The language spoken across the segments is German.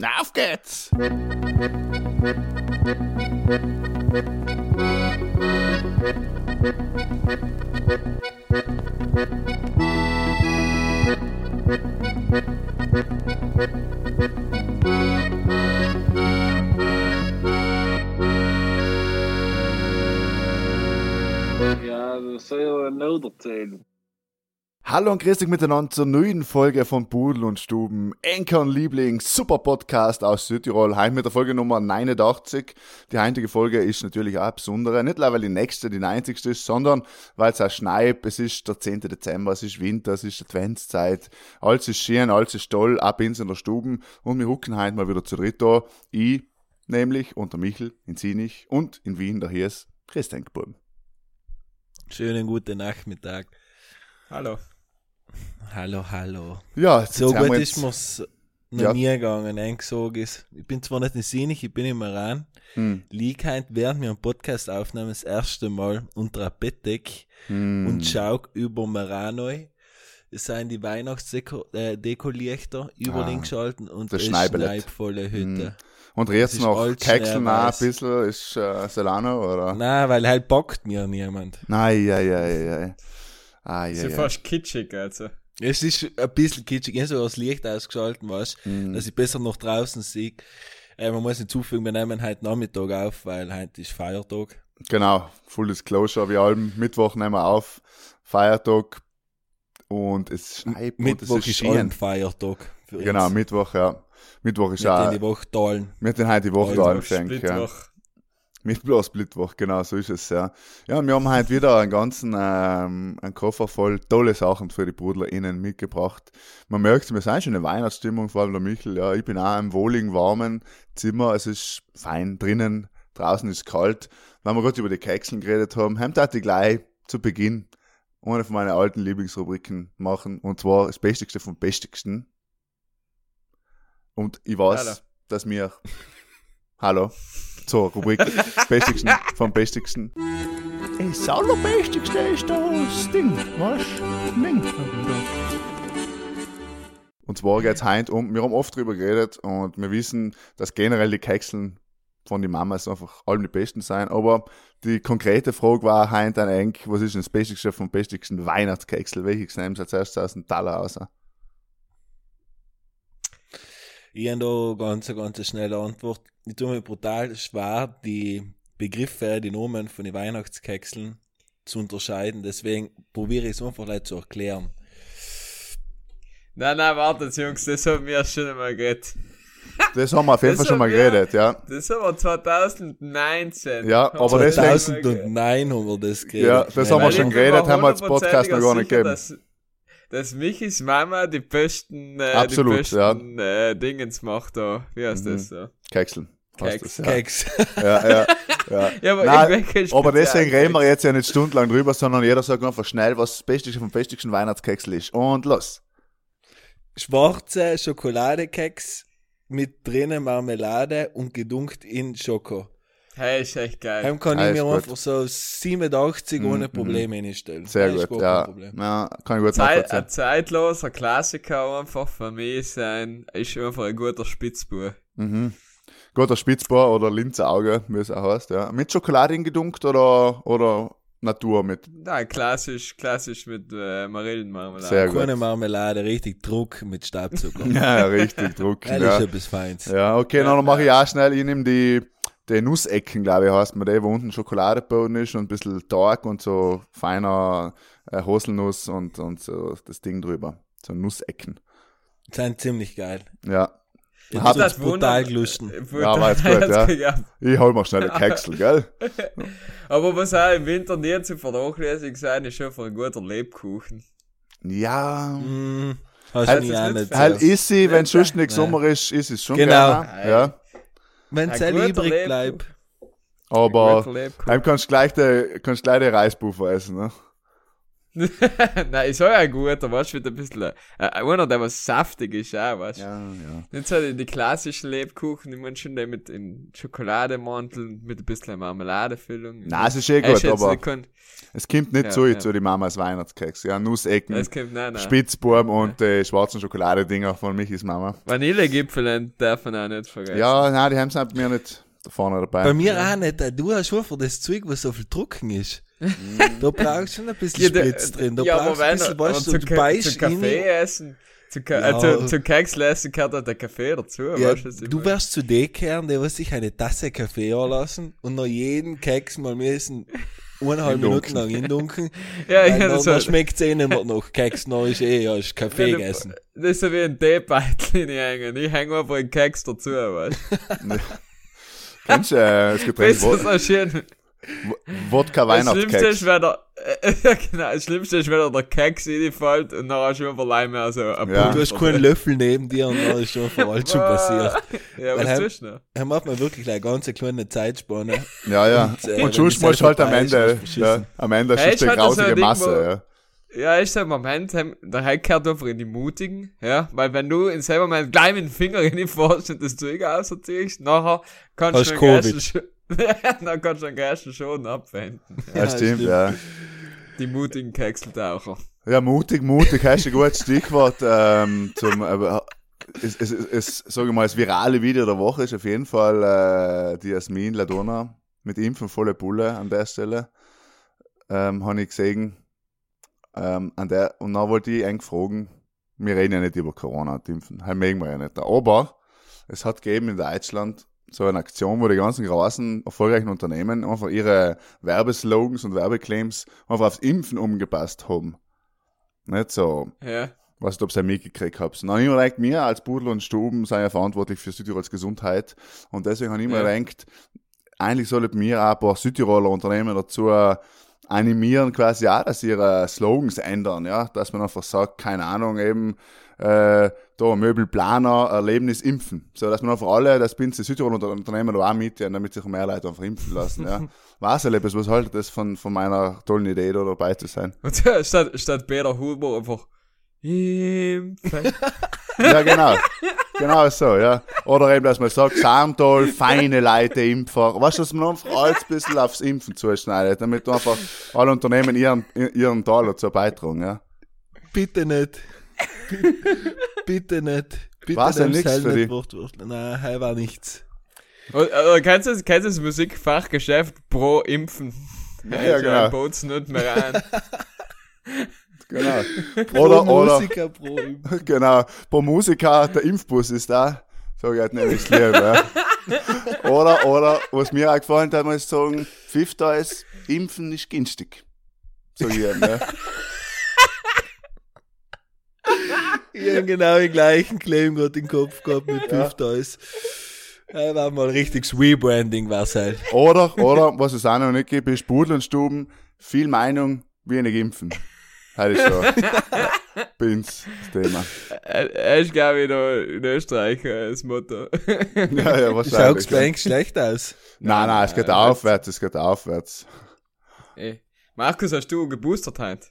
Na, auf geht's! Ja, das soll ja noch erzählen. Hallo und grüß dich miteinander zur neuen Folge von Pudel und Stuben. Enkern Liebling, super Podcast aus Südtirol. Heute mit der Folge Nummer 89. Die heutige Folge ist natürlich auch eine besondere. Nicht nur, weil die nächste die 90. ist, sondern weil es auch schneit. Es ist der 10. Dezember, es ist Winter, es ist Adventszeit. Alles ist schön, alles ist toll. Ab ins in der Stuben. Und wir hucken heute mal wieder zu dritt da. Ich, nämlich, und der Michel in Zinich und in Wien, der hier ist Christian Geburgen. Schönen guten Nachmittag. Hallo. Hallo, hallo. Ja, jetzt So gut ist jetzt- mir's noch Ja. nie gegangen, eingesogen ist. Ich bin zwar nicht in Sinich, ich bin im Iran. Hm. Lieg während wir einen Podcast aufnehmen, das erste Mal unter einer Bettdeck Hm. und schau über Maranoi. Es sind die Weihnachtsdeko-Lichter über Ah, den geschalten und das es Schneibelett. schneit volle Hütte. Hm. Und ist noch Kekseln ein bisschen? Ist äh, Solano oder? Nein, weil halt bockt mir niemand. Nein, ja, ja, ja, ja. Ah, ja, Ist ja fast kitschig, also. Es ist ein bisschen kitschig, ich habe so das Licht ausgeschalten, weißt Mhm. dass ich besser noch draußen sehe. Äh, man muss hinzufügen, wir nehmen heute Nachmittag auf, weil heute ist Feiertag. Genau, Full Disclosure, wir allem Mittwoch nehmen wir auf, Feiertag und es schneit und Mittwoch es ist ist Feiertag. Für Genau, uns. Mittwoch, ja. Mittwoch ist Mit auch, in die Woche teilen. wir haben heute die Woche da angeschenkt, ja. Bloß Splitwoch, genau, so ist es, ja. Ja, wir haben heute wieder einen ganzen, ähm, einen Koffer voll tolle Sachen für die BrudlerInnen mitgebracht. Man merkt, wir sind schon in Weihnachtsstimmung, vor allem der Michel, ja. Ich bin auch im wohligen, warmen Zimmer, es ist fein drinnen, draußen ist kalt. Wenn wir gerade über die Kekseln geredet haben, haben ich gleich zu Beginn eine von meinen alten Lieblingsrubriken machen, und zwar das Bestigste vom Bestigsten. Und ich weiß, Hallo. dass wir, hallo, zur Rubrik Bestigsten vom Bestigsten. Das Allerbestigste ist das Ding, was? Ding. Und zwar geht's heute um, wir haben oft drüber geredet und wir wissen, dass generell die Kekseln von den Mamas einfach allem die besten sein, aber die konkrete Frage war heute dann eigentlich, was ist denn das Bestigste vom bestigsten Weihnachtskeksel? Welches nehmen Sie als erstes aus dem Taler raus? Ich habe da ganz, ganz schnelle Antwort. Ich tue mir brutal schwer, die Begriffe, die Namen von den Weihnachtskekseln zu unterscheiden. Deswegen probiere ich es einfach gleich zu erklären. Nein, nein, wartet, Jungs, das haben wir schon einmal geredet. Das haben wir auf jeden Fall schon mal wir- geredet, ja. Das haben wir 2019. Ja, aber wir deswegen- schon mal geredet. 2009 haben wir das geredet. Ja, das haben wir schon geredet, haben wir als Podcast noch gar nicht gegeben. Dass, dass Michis Mama die besten, äh, Absolut, die besten äh, Dingens macht da. Wie heißt Mhm. das so? Kekseln. Keks. ja. Keks. Ja, ja, ja. Ja, aber Nein, aber deswegen reden wir jetzt ja nicht stundenlang drüber, sondern jeder sagt einfach schnell, was das Bestigste vom bestigsten Weihnachtskeks ist. Und los. Schwarze Schokoladekeks mit drinnen Marmelade und gedunkt in Schoko. Hey, ist echt geil. Dann kann Ja, ich mir gut. einfach so 87 Mhm, ohne Probleme hinstellen. Sehr ist gut, ja. ja. Kann ich gut Zeit, ein zeitloser Klassiker einfach für mich sein, ist einfach ein guter Spitzbub. Mhm. Guter Spitzbohr oder Linzauge, wie es auch heißt, ja. Mit Schokolade gedunkt oder, oder Natur mit. Nein, klassisch, klassisch mit äh, Marillenmarmelade. Sehr gut. Keine Marmelade, richtig Druck mit Stabzucker. Ja, richtig drucken, Das ja. ist etwas Feins. Ja, okay, dann mache ich auch schnell, ich nehme die, die Nussecken, glaube ich, heißt man, die, wo unten Schokoladeboden ist und ein bisschen Tag und so feiner äh, Haselnuss und, und so das Ding drüber. So Nussecken. Sind ziemlich geil. Ja. Ich hab uns brutal gelusten. Ja, war jetzt gut, ja. Ich hol mal schnell einen Keksel, gell? Aber was auch im Winter nie zu vernachlässigen sein, ist schon ein guter Lebkuchen. Ja. Mm, hast Halt- auch nicht. Halt ist sie, wenn es sonst nicht. Sommer ist, ist es schon Genau. gerne. Ja. Wenn es halt übrig bleibt. Aber dann kannst du gleich die, kannst gleich die Reispuffer essen, ne? Nein, ist auch ein guter, weißt du, wieder ein bisschen, äh, einer, der was saftig ist, auch, weißt du. Ja, ja. Nicht so die, die klassischen Lebkuchen, die man schon die mit in Schokolademantel, mit ein bisschen Marmeladefüllung. Nein, es ist eh gut, jetzt aber gekonnt- es kommt nicht Ja, so ja. zu die Mamas Weihnachtskeks. Ja, Nussecken, Es kommt, nein, nein. Spitzbuben und äh, schwarzen Schokoladedinger von Michis Mama. Vanillegipfel darf man auch nicht vergessen. Ja, nein, die haben es bei mir nicht da vorne dabei. Bei mir auch nicht. Du hast schon für das Zeug, was so viel trocken ist. da brauchst du schon ein bisschen Ja, Spritz drin. Da ja, brauchst aber du ein bisschen, weißt zu, du, du Ka- beißt zu Kaffee rein. essen, zu, Ka Ja. äh, zu, zu Keks essen gehört auch der Kaffee dazu, Ja, weißt du, du wärst zu den Kernen, der was sich eine Tasse Kaffee anlassen und nach jedem Keks mal müssen eineinhalb Minuten Dunkeln. lang indunkeln. Ja, Weil ja, dann, das dann schmeckt es eh nicht mehr nach Keks, noch ist eh, ja, ist Kaffee Ja, du- gegessen. Das ist so wie ein Teebeutel in hängen. Ich hänge einfach einen Keks dazu, weißt du. Kennst du äh, das Getränk du, Wod so schön. Wodka Das Schlimmste Weihnachtskeks? ist, wenn der, äh, genau, das Schlimmste ist, wenn er der Keks reinfällt und dann hast du einfach allein mehr so ein Ja. Du hast keinen Löffel neben dir und dann ist schon vor allem schon passiert. Ja, Weil was heim- tust du noch? Er macht mir wirklich eine ganz kleine Zeitspanne. Ja, ja. Und, äh, Und sonst musst halt am Ende, ja, am Ende Hey, ist die ich hatte so grausige Ding, Masse, ja. Ja, ist ein Moment, der Heik gehört einfach in die Mutigen, ja, weil wenn du in selber Moment gleich mit dem Finger in die und das Zeug ausziehst, nachher kannst Hast du Covid. schon, dann kannst du den Geist schon abwenden. Ja, Ja, stimmt, stimmt. ja. Die mutigen Kekseltaucher. Ja, mutig, mutig, hast du ein gutes Stichwort ähm, zum, äh, es, es, es, es, sag ich mal, das virale Video der Woche ist auf jeden Fall äh, die Jasmin Ladonna mit Impfen volle Pulle an der Stelle. Ähm, habe ich gesehen. Ähm, an der, und dann wollte ich eigentlich fragen, wir reden ja nicht über Corona und Impfen, das mögen wir ja nicht. Aber es hat gegeben in Deutschland so eine Aktion, wo die ganzen großen, erfolgreichen Unternehmen einfach ihre Werbeslogans und Werbeclaims einfach aufs Impfen umgepasst haben. Nicht so, Ja. was du, ob ihr mitgekriegt habt. Und dann habe ich mir gedacht, wir als Pudel und Stuben sind ja verantwortlich für Südtirols Gesundheit. Und deswegen habe ich mir Ja. gedacht, eigentlich sollten wir auch ein paar Südtiroler Unternehmen dazu animieren, quasi auch, dass ihre Slogans ändern, ja, dass man einfach sagt, keine Ahnung, eben, äh, da Möbelplaner, Erlebnis impfen. So, dass man einfach alle, das Pinze Südtirol Unter- Unternehmen da auch mitgehen, damit sich mehr Leute einfach impfen lassen, ja. Was etwas, was haltet das von, von meiner tollen Idee, da dabei zu sein? Und statt, statt Peter Huber einfach Impfen. Ja, genau. genau so, ja. Oder eben, dass man sagt, Samtal, feine Leute, Impfer. Weißt du, dass man einfach alles ein bisschen aufs Impfen zuschneidet, damit du einfach alle Unternehmen ihren, ihren Teil dazu beitragen, ja. Bitte nicht. Bitte nicht. Bitte War's denn nimm's nix halt für nicht dich? Nein, heil war nichts. Und, kennst du das, kennst du das Musikfachgeschäft pro Impfen? Ja, genau. Boots nicht mehr rein. Genau. Pro Oder, oder, Musiker, pro Impf- genau. Pro Musiker, der Impfbus ist da. Ich halt nämlich das Lied, ja. Oder, oder, was mir auch gefallen hat, muss ich sagen, Fifth ist, Impfen ist günstig. Sag ich eben, ja. Ich hab genau den gleichen Claim gerade im Kopf gehabt mit Piff Toys. Ja, war mal ein richtiges Rebranding, war's halt. Oder, oder, was es auch noch nicht gibt, ist Pudel und Stuben, viel Meinung, wenig Impfen. Das ist so. Bin's, das Thema. Er ist, glaube ich, noch in Österreich das Motto. Ja, ja, Schaut's wahrscheinlich. bei Bank schlecht aus. Nein, nein, es geht Nein, aufwärts, es geht aufwärts. Ey. Markus, hast du geboostert heute?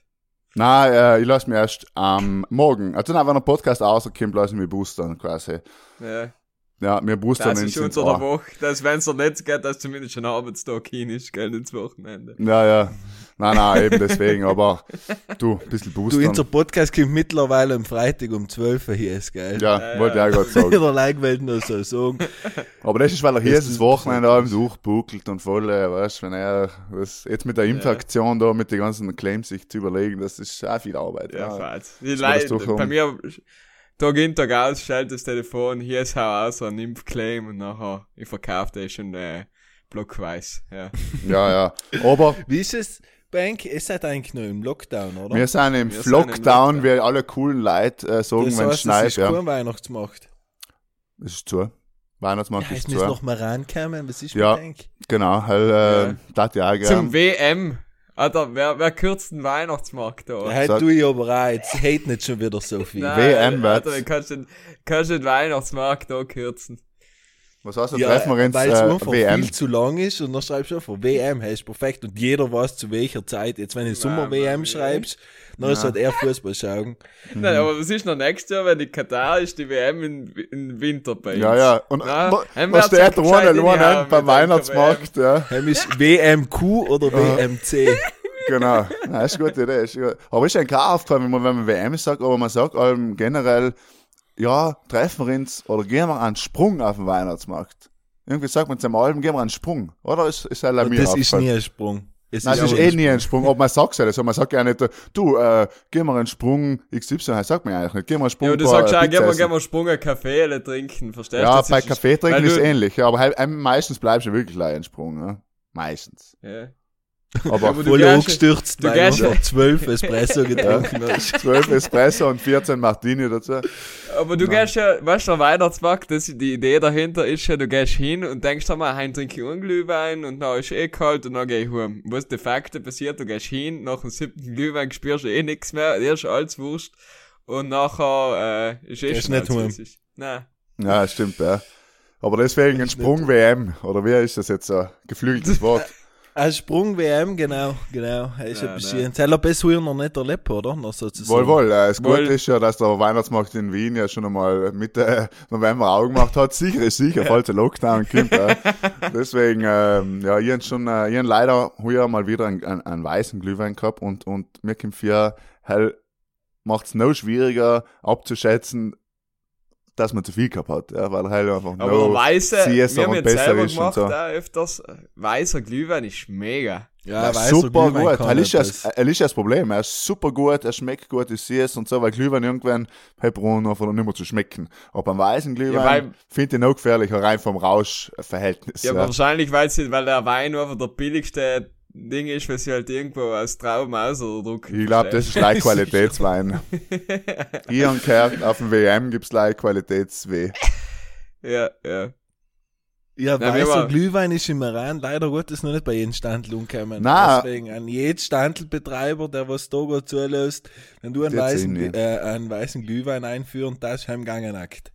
Nein, äh, ich lass mich erst am Morgen, also wenn der Podcast rauskommt, lass ich mich boostern quasi. Ja. Ja, wir boostern Das ist unter der. Woche, dass wenn es dir nicht geht, dass zumindest ein Arbeitstag hin ist, gell, ins Wochenende. Ja, ja. Nein, nein, eben deswegen, aber du, ein bisschen Du, boostern. unser Podcast kommt mittlerweile am Freitag um 12 Uhr hier, ist geil. ja, Ja, wollte ich ja. auch gerade sagen. Der Like will nur so sagen. Aber das ist, weil er hier Das das ist Wochenende abends durchbuckelt und voll, äh, weißt wenn er das, jetzt mit der Impfaktion da, mit den ganzen Claims sich zu überlegen, das ist auch viel Arbeit. Ja, Ja, fahrt. Die Leute, bei mir, Tag in, Tag aus, stellt das Telefon, hier ist hau aus, ein Impfclaim und nachher, ich verkaufe das schon, äh, blockweiß, ja. ja. ja. Aber Wie ist es, Bank? Ihr seid eigentlich noch im Lockdown, oder? wir sind im Wir sind im Lockdown, wie alle coolen Leute äh, sagen, das wenn es schneit. ist Ja. kein Weihnachtsmarkt. Das ist zu. Weihnachtsmarkt Ja, ist jetzt müssen zu. noch mal rankommen. Was ist Ja. mit Bank? Genau, halt, äh, Ja. das ja auch Zum gern. WM. Alter, wer, wer kürzt den Weihnachtsmarkt da? Ja, ich aber auch. Jetzt hate nicht schon wieder so viel. Nein, WM Alter, wird's. du kannst den, kannst den Weihnachtsmarkt da kürzen. Was heißt das? Ja, Treffen wir uns weil es äh, einfach WM. viel zu lang ist und dann schreibst du einfach WM, heißt perfekt und jeder weiß zu welcher Zeit. Jetzt, wenn du Sommer-WM schreibst, dann ist halt eher Fußball schauen. Nein, aber was ist noch nächstes Jahr, wenn die Katar ist, die WM in, in Winter bei uns? Ja, ja. Und Na, was steht in die allein Haare beim Weihnachtsmarkt? Ja, Heim ist WMQ oder WMC. genau. Nein, ist eine gute Idee. Ist gut. Aber ist eigentlich auch aufgefallen, wenn man, wenn man WM sagt, aber man sagt allem generell, ja, treffen wir uns oder gehen wir einen Sprung auf den Weihnachtsmarkt. Irgendwie sagt man zum Alben, gehen wir einen Sprung. Oder ist, ist halt Und mir das ist nie ein Sprung. Es Nein, es ist aber eh ein nie ein Sprung, aber man sagt es ja nicht so. Man sagt ja nicht, du, äh, geh mal einen Sprung XY, das sagt man ja eigentlich nicht. Geh mal einen Sprung Ja, du sagst ja, gehen wir, essen. gehen wir Sprung einen Kaffee alle trinken, verstehst du? Ja, Das bei ist- Kaffee trinken ist ähnlich, ja, aber halt, meistens bleibst du wirklich ein Sprung, ne? Meistens. Ja. Aber aber du Voll gehst- angestürzt, du weil gehst- du zwölf Espresso getrunken hast. 12 Espresso und 14 Martini dazu. Aber du gehst ja, weißt du, der Weihnachtsmarkt, das, die Idee dahinter ist ja, du gehst hin und denkst dir mal, heim trinke ich einen Glühwein und dann ist eh kalt und dann geh ich heim. Was de facto passiert, du gehst hin, nach dem siebten Glühwein spürst du eh nichts mehr, dir ist alles wurscht und nachher, äh, ist eh schon nicht heim. Nein. Ja, stimmt, ja. Aber deswegen ein Sprung-WM, oder wie ist das jetzt so? Geflügeltes Wort. Ein Sprung-WM, genau, genau. Er ist Ja, ein bisschen, das hat bis heute noch nicht erlebt, oder? Noch sozusagen. Wohl, wohl. Äh, das Wohl. Gute ist ja, dass der Weihnachtsmarkt in Wien ja schon einmal Mitte November aufgemacht hat. Sicher ist sicher, falls der Lockdown kommt. Ja. Deswegen, ähm, ja, ich hab schon, äh, ich hab leider heuer mal wieder einen, einen, einen weißen Glühwein gehabt und, und mir kommt für, hell, macht's noch schwieriger abzuschätzen, dass man zu viel gehabt hat, ja, weil halt einfach Aber no weiße, Siesta wir haben und jetzt besser selber ist und gemacht, so. auch öfters, weißer Glühwein ist mega. Ja, Ja, weißer super Glühwein gut. Das ist, ja, das- das ist ja das Problem. Er ist super gut, er schmeckt gut, ich sehe es und so, weil Glühwein irgendwann bei Brunnen einfach nicht mehr zu schmecken. Aber beim weißen Ja, Glühwein weil- finde ich noch gefährlicher, rein vom Rauschverhältnis. Ja, Ja, wahrscheinlich, weil, sie, weil der Wein einfach der billigste Ding ist, weil sie halt irgendwo aus Trauben ausdrucken. Ich glaube, das ist gleich Qualitätswein. Hier und gehört, auf dem WM gibt's gleich Qualitäts-W. Ja, ja. Ja, wir weißer Glühwein ist im Iran leider Gottes noch nicht bei jedem Standel umgekommen. Nein. Deswegen an jeden Standelbetreiber, der was da gerade zulässt, wenn du einen weißen, äh, einen weißen Glühwein einführen, das ist heimgegangen nackt.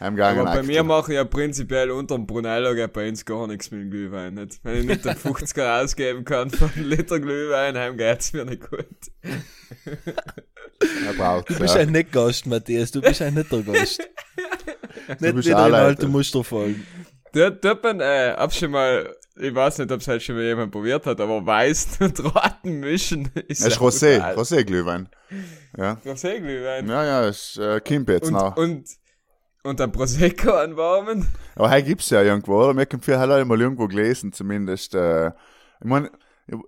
Heimgegangen. Aber bei mir mache ich ja prinzipiell unter dem Brunello geht bei uns gar nichts mit dem Glühwein. Nicht? Wenn ich nicht den 50er ausgeben kann für einen Liter Glühwein, heim geht's mir nicht gut. Er Du bist ja. ein nicht Gast, Matthias, du bist ein netter Gast. nicht bist wieder in alte Muster folgen. Dort, dort bin, äh, hab schon mal, ich weiß nicht, ob es halt schon mal jemand probiert hat, aber weiß und roten mischen ist Das ist ja Rosé. Rosé-Glühwein. Ja. Rosé-Glühwein. Ja, ja, ist äh, Kimp jetzt und, noch. und, und ein Prosecco anwarmen. Aber heute gibt's ja irgendwo, oder? Mir kommt viel halt mal irgendwo gelesen, zumindest. Äh, ich mein,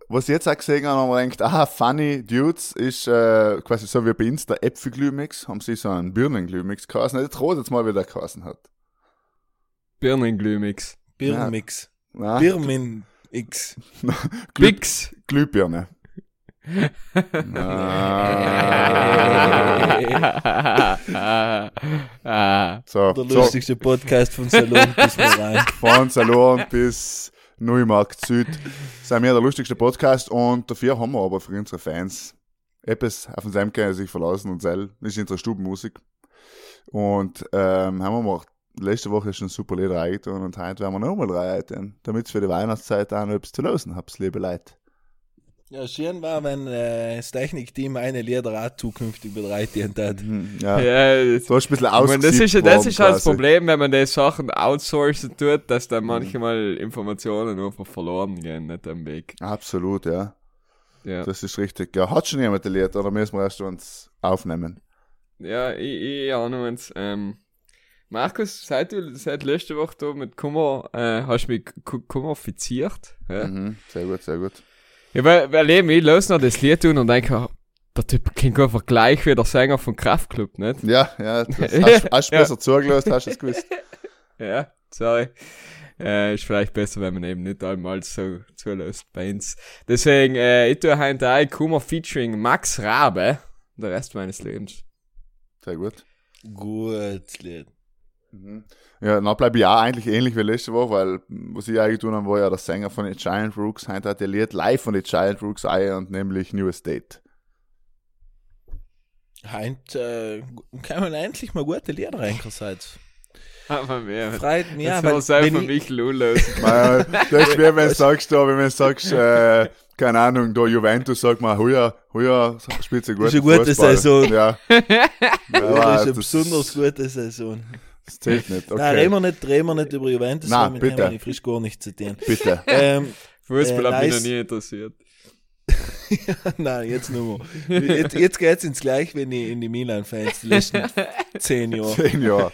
was ich jetzt auch gesehen habe, haben wir gedacht, ah, Funny Dudes ist äh, quasi so wie bei uns der Äpfelglühmix, haben sie so einen Birnenglühmix geheißen. Jetzt rot jetzt mal, wie der geheißen hat. Birnenglühmix. Birnmix. Na, Birmin X. Bix. Glühbirne. Ah. So, Der so lustigste Podcast von Salon bis rein. von Salon bis Neumarkt Süd sind wir der lustigste Podcast und dafür haben wir aber für unsere Fans etwas, auf den Sam können sie sich verlassen und sell. Das ist unsere Stubenmusik. Und ähm, haben wir gemacht. Letzte Woche schon super Lieder eingetan und heute werden wir nochmal drei eingetan, damit für die Weihnachtszeit auch noch etwas zu lösen habt, liebe Leute. Ja, schön war, wenn äh, das Technikteam eine Lieder auch zukünftig bereiten hat. Mhm, Ja. Ja, das, So ist ein bisschen meine, das ist, das ist halt das. Problem, wenn man die Sachen outsourcen tut, dass dann manchmal Informationen einfach verloren gehen, nicht am Weg. Absolut, ja. Ja, Das ist richtig. Ja, hat schon jemand ein Lied oder müssen wir erst uns aufnehmen? ja ich, ich ahne uns. Ähm, Markus, seit du seit letzte Woche da mit Kummer, äh, hast du mich ku- kummerfiziert. Ja, Mhm, sehr gut, sehr gut. Ja weil, weil eben, ich los noch das Lied tun und denke, ah, der Typ klingt einfach gleich wie der Sänger von Kraftklub, nicht? Ja, ja, das hast, hast du Ja. besser zugelassen, hast du es gewusst. Ja, sorry. Äh, ist vielleicht besser, wenn man eben nicht einmal so zulässt bei uns. Deswegen, äh, ich tue heute ein Kummer featuring Max Rabe, der Rest meines Lebens. Sehr gut. Gut, Lied. Mhm. Ja, dann bleibe ich auch eigentlich ähnlich wie letzte Woche, weil was ich eigentlich tun habe, war ja der Sänger von den Giant Rooks. Heute hat der Lied live von den Giant Rooks ein und nämlich New Estate. Heint äh, kann man endlich mal gute Lieder reinkassiert. Aber mehr. Freut mich Ja, das wenn ich, mich lösen. Weil, das ist wenn du sagst, da, wenn du sagst, äh, keine Ahnung, da Juventus sagt man, heuer, heuer spielt sie gut. Ist eine gute Fußball. Saison. Ja. ja das ist eine das, besonders gute Saison. Das zählt nicht. Nein, Okay. reden wir nicht, reden wir nicht über Juventus, Nein, damit bitte. haben wir frisch gar nichts zu tun. Bitte. ähm, Fußball Äh, hat mich noch nie interessiert. nein, jetzt nur mal. Jetzt, jetzt geht's ins Gleich, wenn ich in die Milan-Fans die letzten zehn Jahre. Zehn Jahre.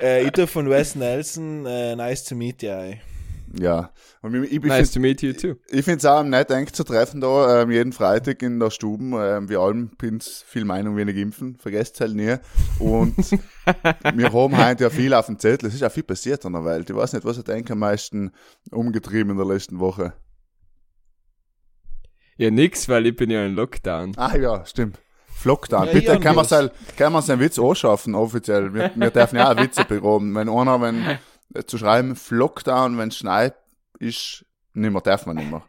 Äh, ich tue von Wes Nelson, äh, nice to meet you. Ja. Und ich, ich, Nice to meet you too. Ich finde es auch nett, eng zu treffen da, ähm, jeden Freitag in der Stube. Ähm, wir allen bin's viel Meinung, wenig impfen, vergesst halt nie. Und wir haben heute ja viel auf dem Zettel. Es ist auch viel passiert in der Welt. Ich weiß nicht, was hat eigentlich am meisten umgetrieben in der letzten Woche. Ja, nix, weil ich bin ja in Lockdown. Ah ja, stimmt. Flockdown. Ja, Bitte, ja, kann man seinen Witz anschaffen, offiziell. Wir, wir dürfen ja auch Witze begraben. Wenn einer, wenn, zu schreiben, Flockdown, wenn es schneit, ist, nimmer, darf man nimmer.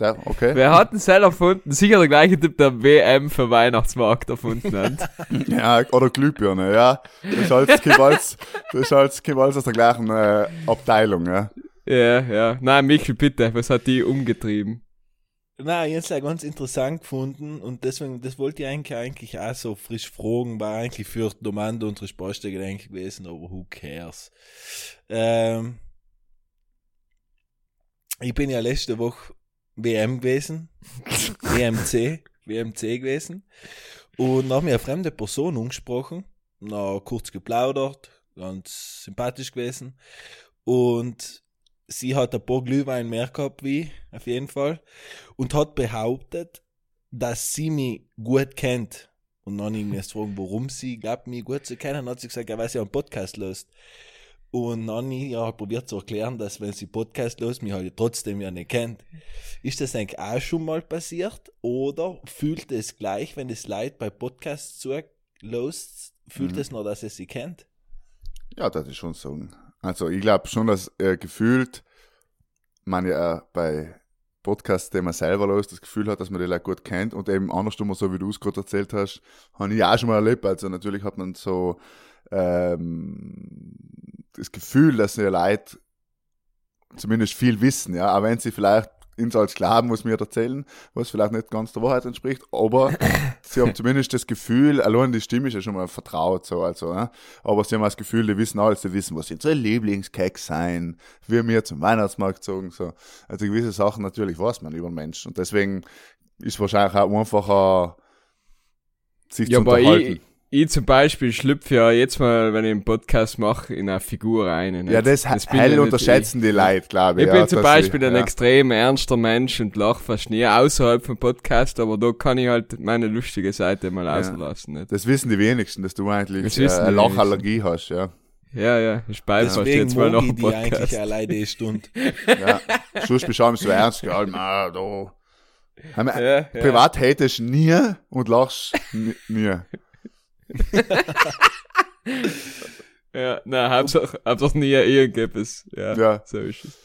Der, okay. Wer hat den Seil erfunden? Sicher der gleiche Typ, der WM für Weihnachtsmarkt erfunden hat. Ja, oder Glühbirne, ja. Das ist halt, Gewalz, das ist halt Gewalz aus der gleichen äh, Abteilung, ja. ja, ja. Nein, Michel, bitte, was hat die umgetrieben? Nein, jetzt ja ganz interessant gefunden und deswegen, das wollte ich eigentlich, eigentlich auch so frisch fragen, war eigentlich für Domando unsere Sportstelle gewesen, aber who cares. Ähm, ich bin ja letzte Woche WM gewesen, WMC, WMC gewesen und hat mir eine fremde Person angesprochen, na kurz geplaudert, ganz sympathisch gewesen und sie hat ein paar Glühwein mehr gehabt wie ich, auf jeden Fall und hat behauptet, dass sie mich gut kennt. Und dann mich erst fragen, warum sie glaubt, mich gut zu kennen. Hat sie gesagt, ja, weil sie einen Podcast löst. Und dann ja halt probiert zu erklären, dass wenn sie Podcast los, mich halt trotzdem ja nicht kennt. Ist das eigentlich auch schon mal passiert? Oder fühlt es gleich, wenn das Leute bei Podcasts zulässt, fühlt Mhm. es noch, dass es sie kennt? Ja, das ist schon so. Also, ich glaube schon, dass äh, gefühlt man ja bei Podcasts, den man selber los, das Gefühl hat, dass man die Leute gut kennt. Und eben andersrum, so wie du es gerade erzählt hast, habe ich auch schon mal erlebt. Also, natürlich hat man so ähm, das Gefühl, dass die Leute zumindest viel wissen, ja, auch wenn sie vielleicht ins als glauben, was mir erzählen, was vielleicht nicht ganz der Wahrheit entspricht, aber sie haben zumindest das Gefühl, allein die Stimme ist ja schon mal vertraut, so, also, ja, aber sie haben das Gefühl, die wissen alles, die wissen, was unsere Lieblingskeks sein, wie wir zum Weihnachtsmarkt zogen, so. Also gewisse Sachen natürlich weiß man über den Menschen und deswegen ist wahrscheinlich auch einfacher, sich Ja, zu unterhalten. ich, ich zum Beispiel schlüpfe ja jetzt mal, wenn ich einen Podcast mache, in eine Figur rein. nicht? ja, das, bin hell ja unterschätzen die Leute, glaube Ich, ich. ich bin ja, zum Beispiel sie, ein ja. extrem ernster Mensch und lache fast nie außerhalb vom Podcast, aber da kann ich halt meine lustige Seite mal Ja. auslassen. Nicht? Das wissen die wenigsten, dass du eigentlich Das äh, eine Lachallergie hast, ja. Ja, ja, ich beifasst Deswegen jetzt mal noch ich einen die eigentlich Podcast. alleine die Stunde. ja. Sonst bist du so ernst, gell, ah, da. Ja, ja. Privat hatest du nie und lachst nie. Ja, nein, Hauptsache, Hauptsache nie irgendetwas. Ja, Ja. so ist es.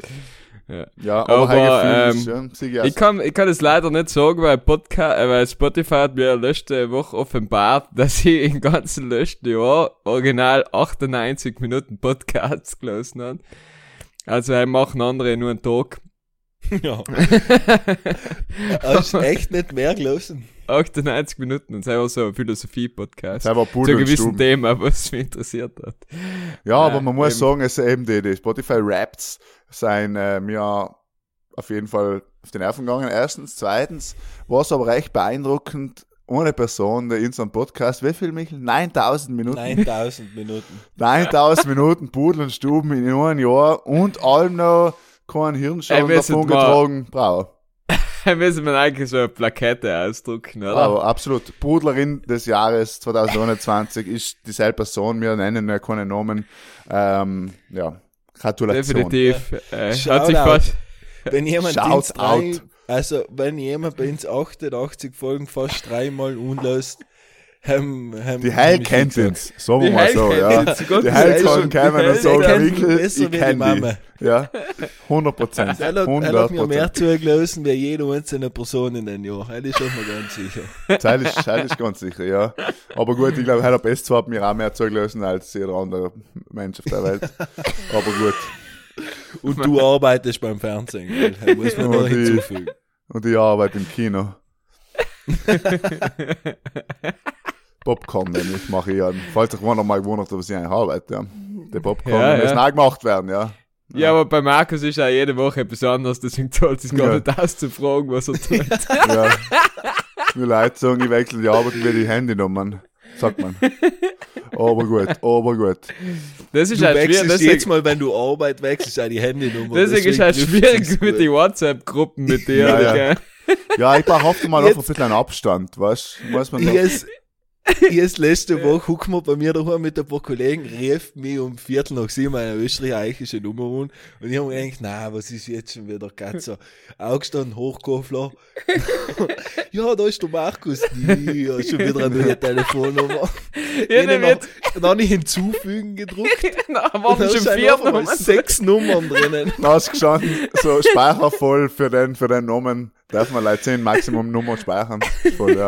Ja. Ja, aber, Aber, aber ist, ähm, ja, ich kann, ich kann es leider nicht sagen, weil Podcast, äh, weil Spotify hat mir letzte Woche offenbart, dass ich im ganzen letzten Jahr original 98 Minuten Podcasts gelesen habe. Also, ich machen andere nur einen Tag. ja. Hast echt nicht mehr gelesen. 98 Minuten und selber so ein Philosophie-Podcast. Zu einem gewissen. Thema, was mich interessiert hat. Ja, aber Ja, man muss eben. sagen, es ist eben die, die Spotify Raps sind äh, mir auf jeden Fall auf den Nerven gegangen. Erstens. Zweitens war es aber recht beeindruckend, ohne Person, der in so einem Podcast, wie viel, Michel? 9000 Minuten. 9000 Minuten. 9000 Minuten Pudel und Stuben in einem Jahr und allem noch keinen Ey, Hirnschaden sind davon getragen. Bravo. müssen wir eigentlich so eine Plakette ausdrucken, oder? Bravo, absolut. Pudlerin des Jahres 2021 ist dieselbe Person. Wir nennen ja keine Namen. Ähm, ja, Gratulation. Definitiv. Äh, hat sich fast, Wenn jemand Shout ins drei, out. also wenn jemand bei uns 88 Folgen fast dreimal unlässt, Hem, hem, Die Heil kennt uns, sagen wir mal Heil so, ja. Die Heil kann und Heil sagen, Mikkel, besser ich wie die kenn Mama. die. Ja, 100 Prozent. Er hat, er hat 100 mir mehr zugelassen, wie jede einzelne Person in den Jahr. Das ist schon mal ganz sicher. Teil ist, Teil ist ganz sicher, ja. Aber gut, ich glaube, Heiler Best hat mir auch mehr zugelassen als jeder andere Mensch auf der Welt. Aber gut. Und du arbeitest beim Fernsehen, gell? Das muss man noch die- hinzufügen. Und ich arbeite im Kino. Popcorn nämlich mache ich ja. Falls ich noch mal gewundert, was ich eigentlich arbeite, ja. Der Popcorn Ja, muss ja. nachgemacht werden, ja. Ja, aber bei Markus ist ja jede Woche etwas anderes, deswegen zahlt es gar Ja. nicht aus zu fragen, was er tut. ja. Nur Leute sagen, ich wechsle die Arbeit wie die Handynummern. Sagt man. Aber gut, aber gut. Das ist Du halt schwierig, deswegen, jetzt mal, wenn du Arbeit wechselst, auch die Handynummer. deswegen ist halt schwierig mit den WhatsApp-Gruppen mit dir. Ja, ja. Ja, ich brauche oft mal Jetzt- auf ein bisschen einen Abstand, weißt du? Weiß man Ich es letzte Woche, guck mal bei mir daheim mit ein paar Kollegen, rief mich um Viertel nach sieben eine österreichische Nummer an und ich habe mir gedacht, na, was ist jetzt schon wieder ganz so aufgestanden, hochgehofler. ja, da ist der Markus, ja, schon wieder eine neue Telefonnummer. Ja, Ich dann hab wird, noch- dann habe ich hinzufügen gedruckt. na, Und waren da schon sind vier Nummern. sechs Nummern drinnen. Da hast gestanden, so Speicher voll für den, für den Namen. Darf man like 10 Maximum Nummern speichern. Voll, ja.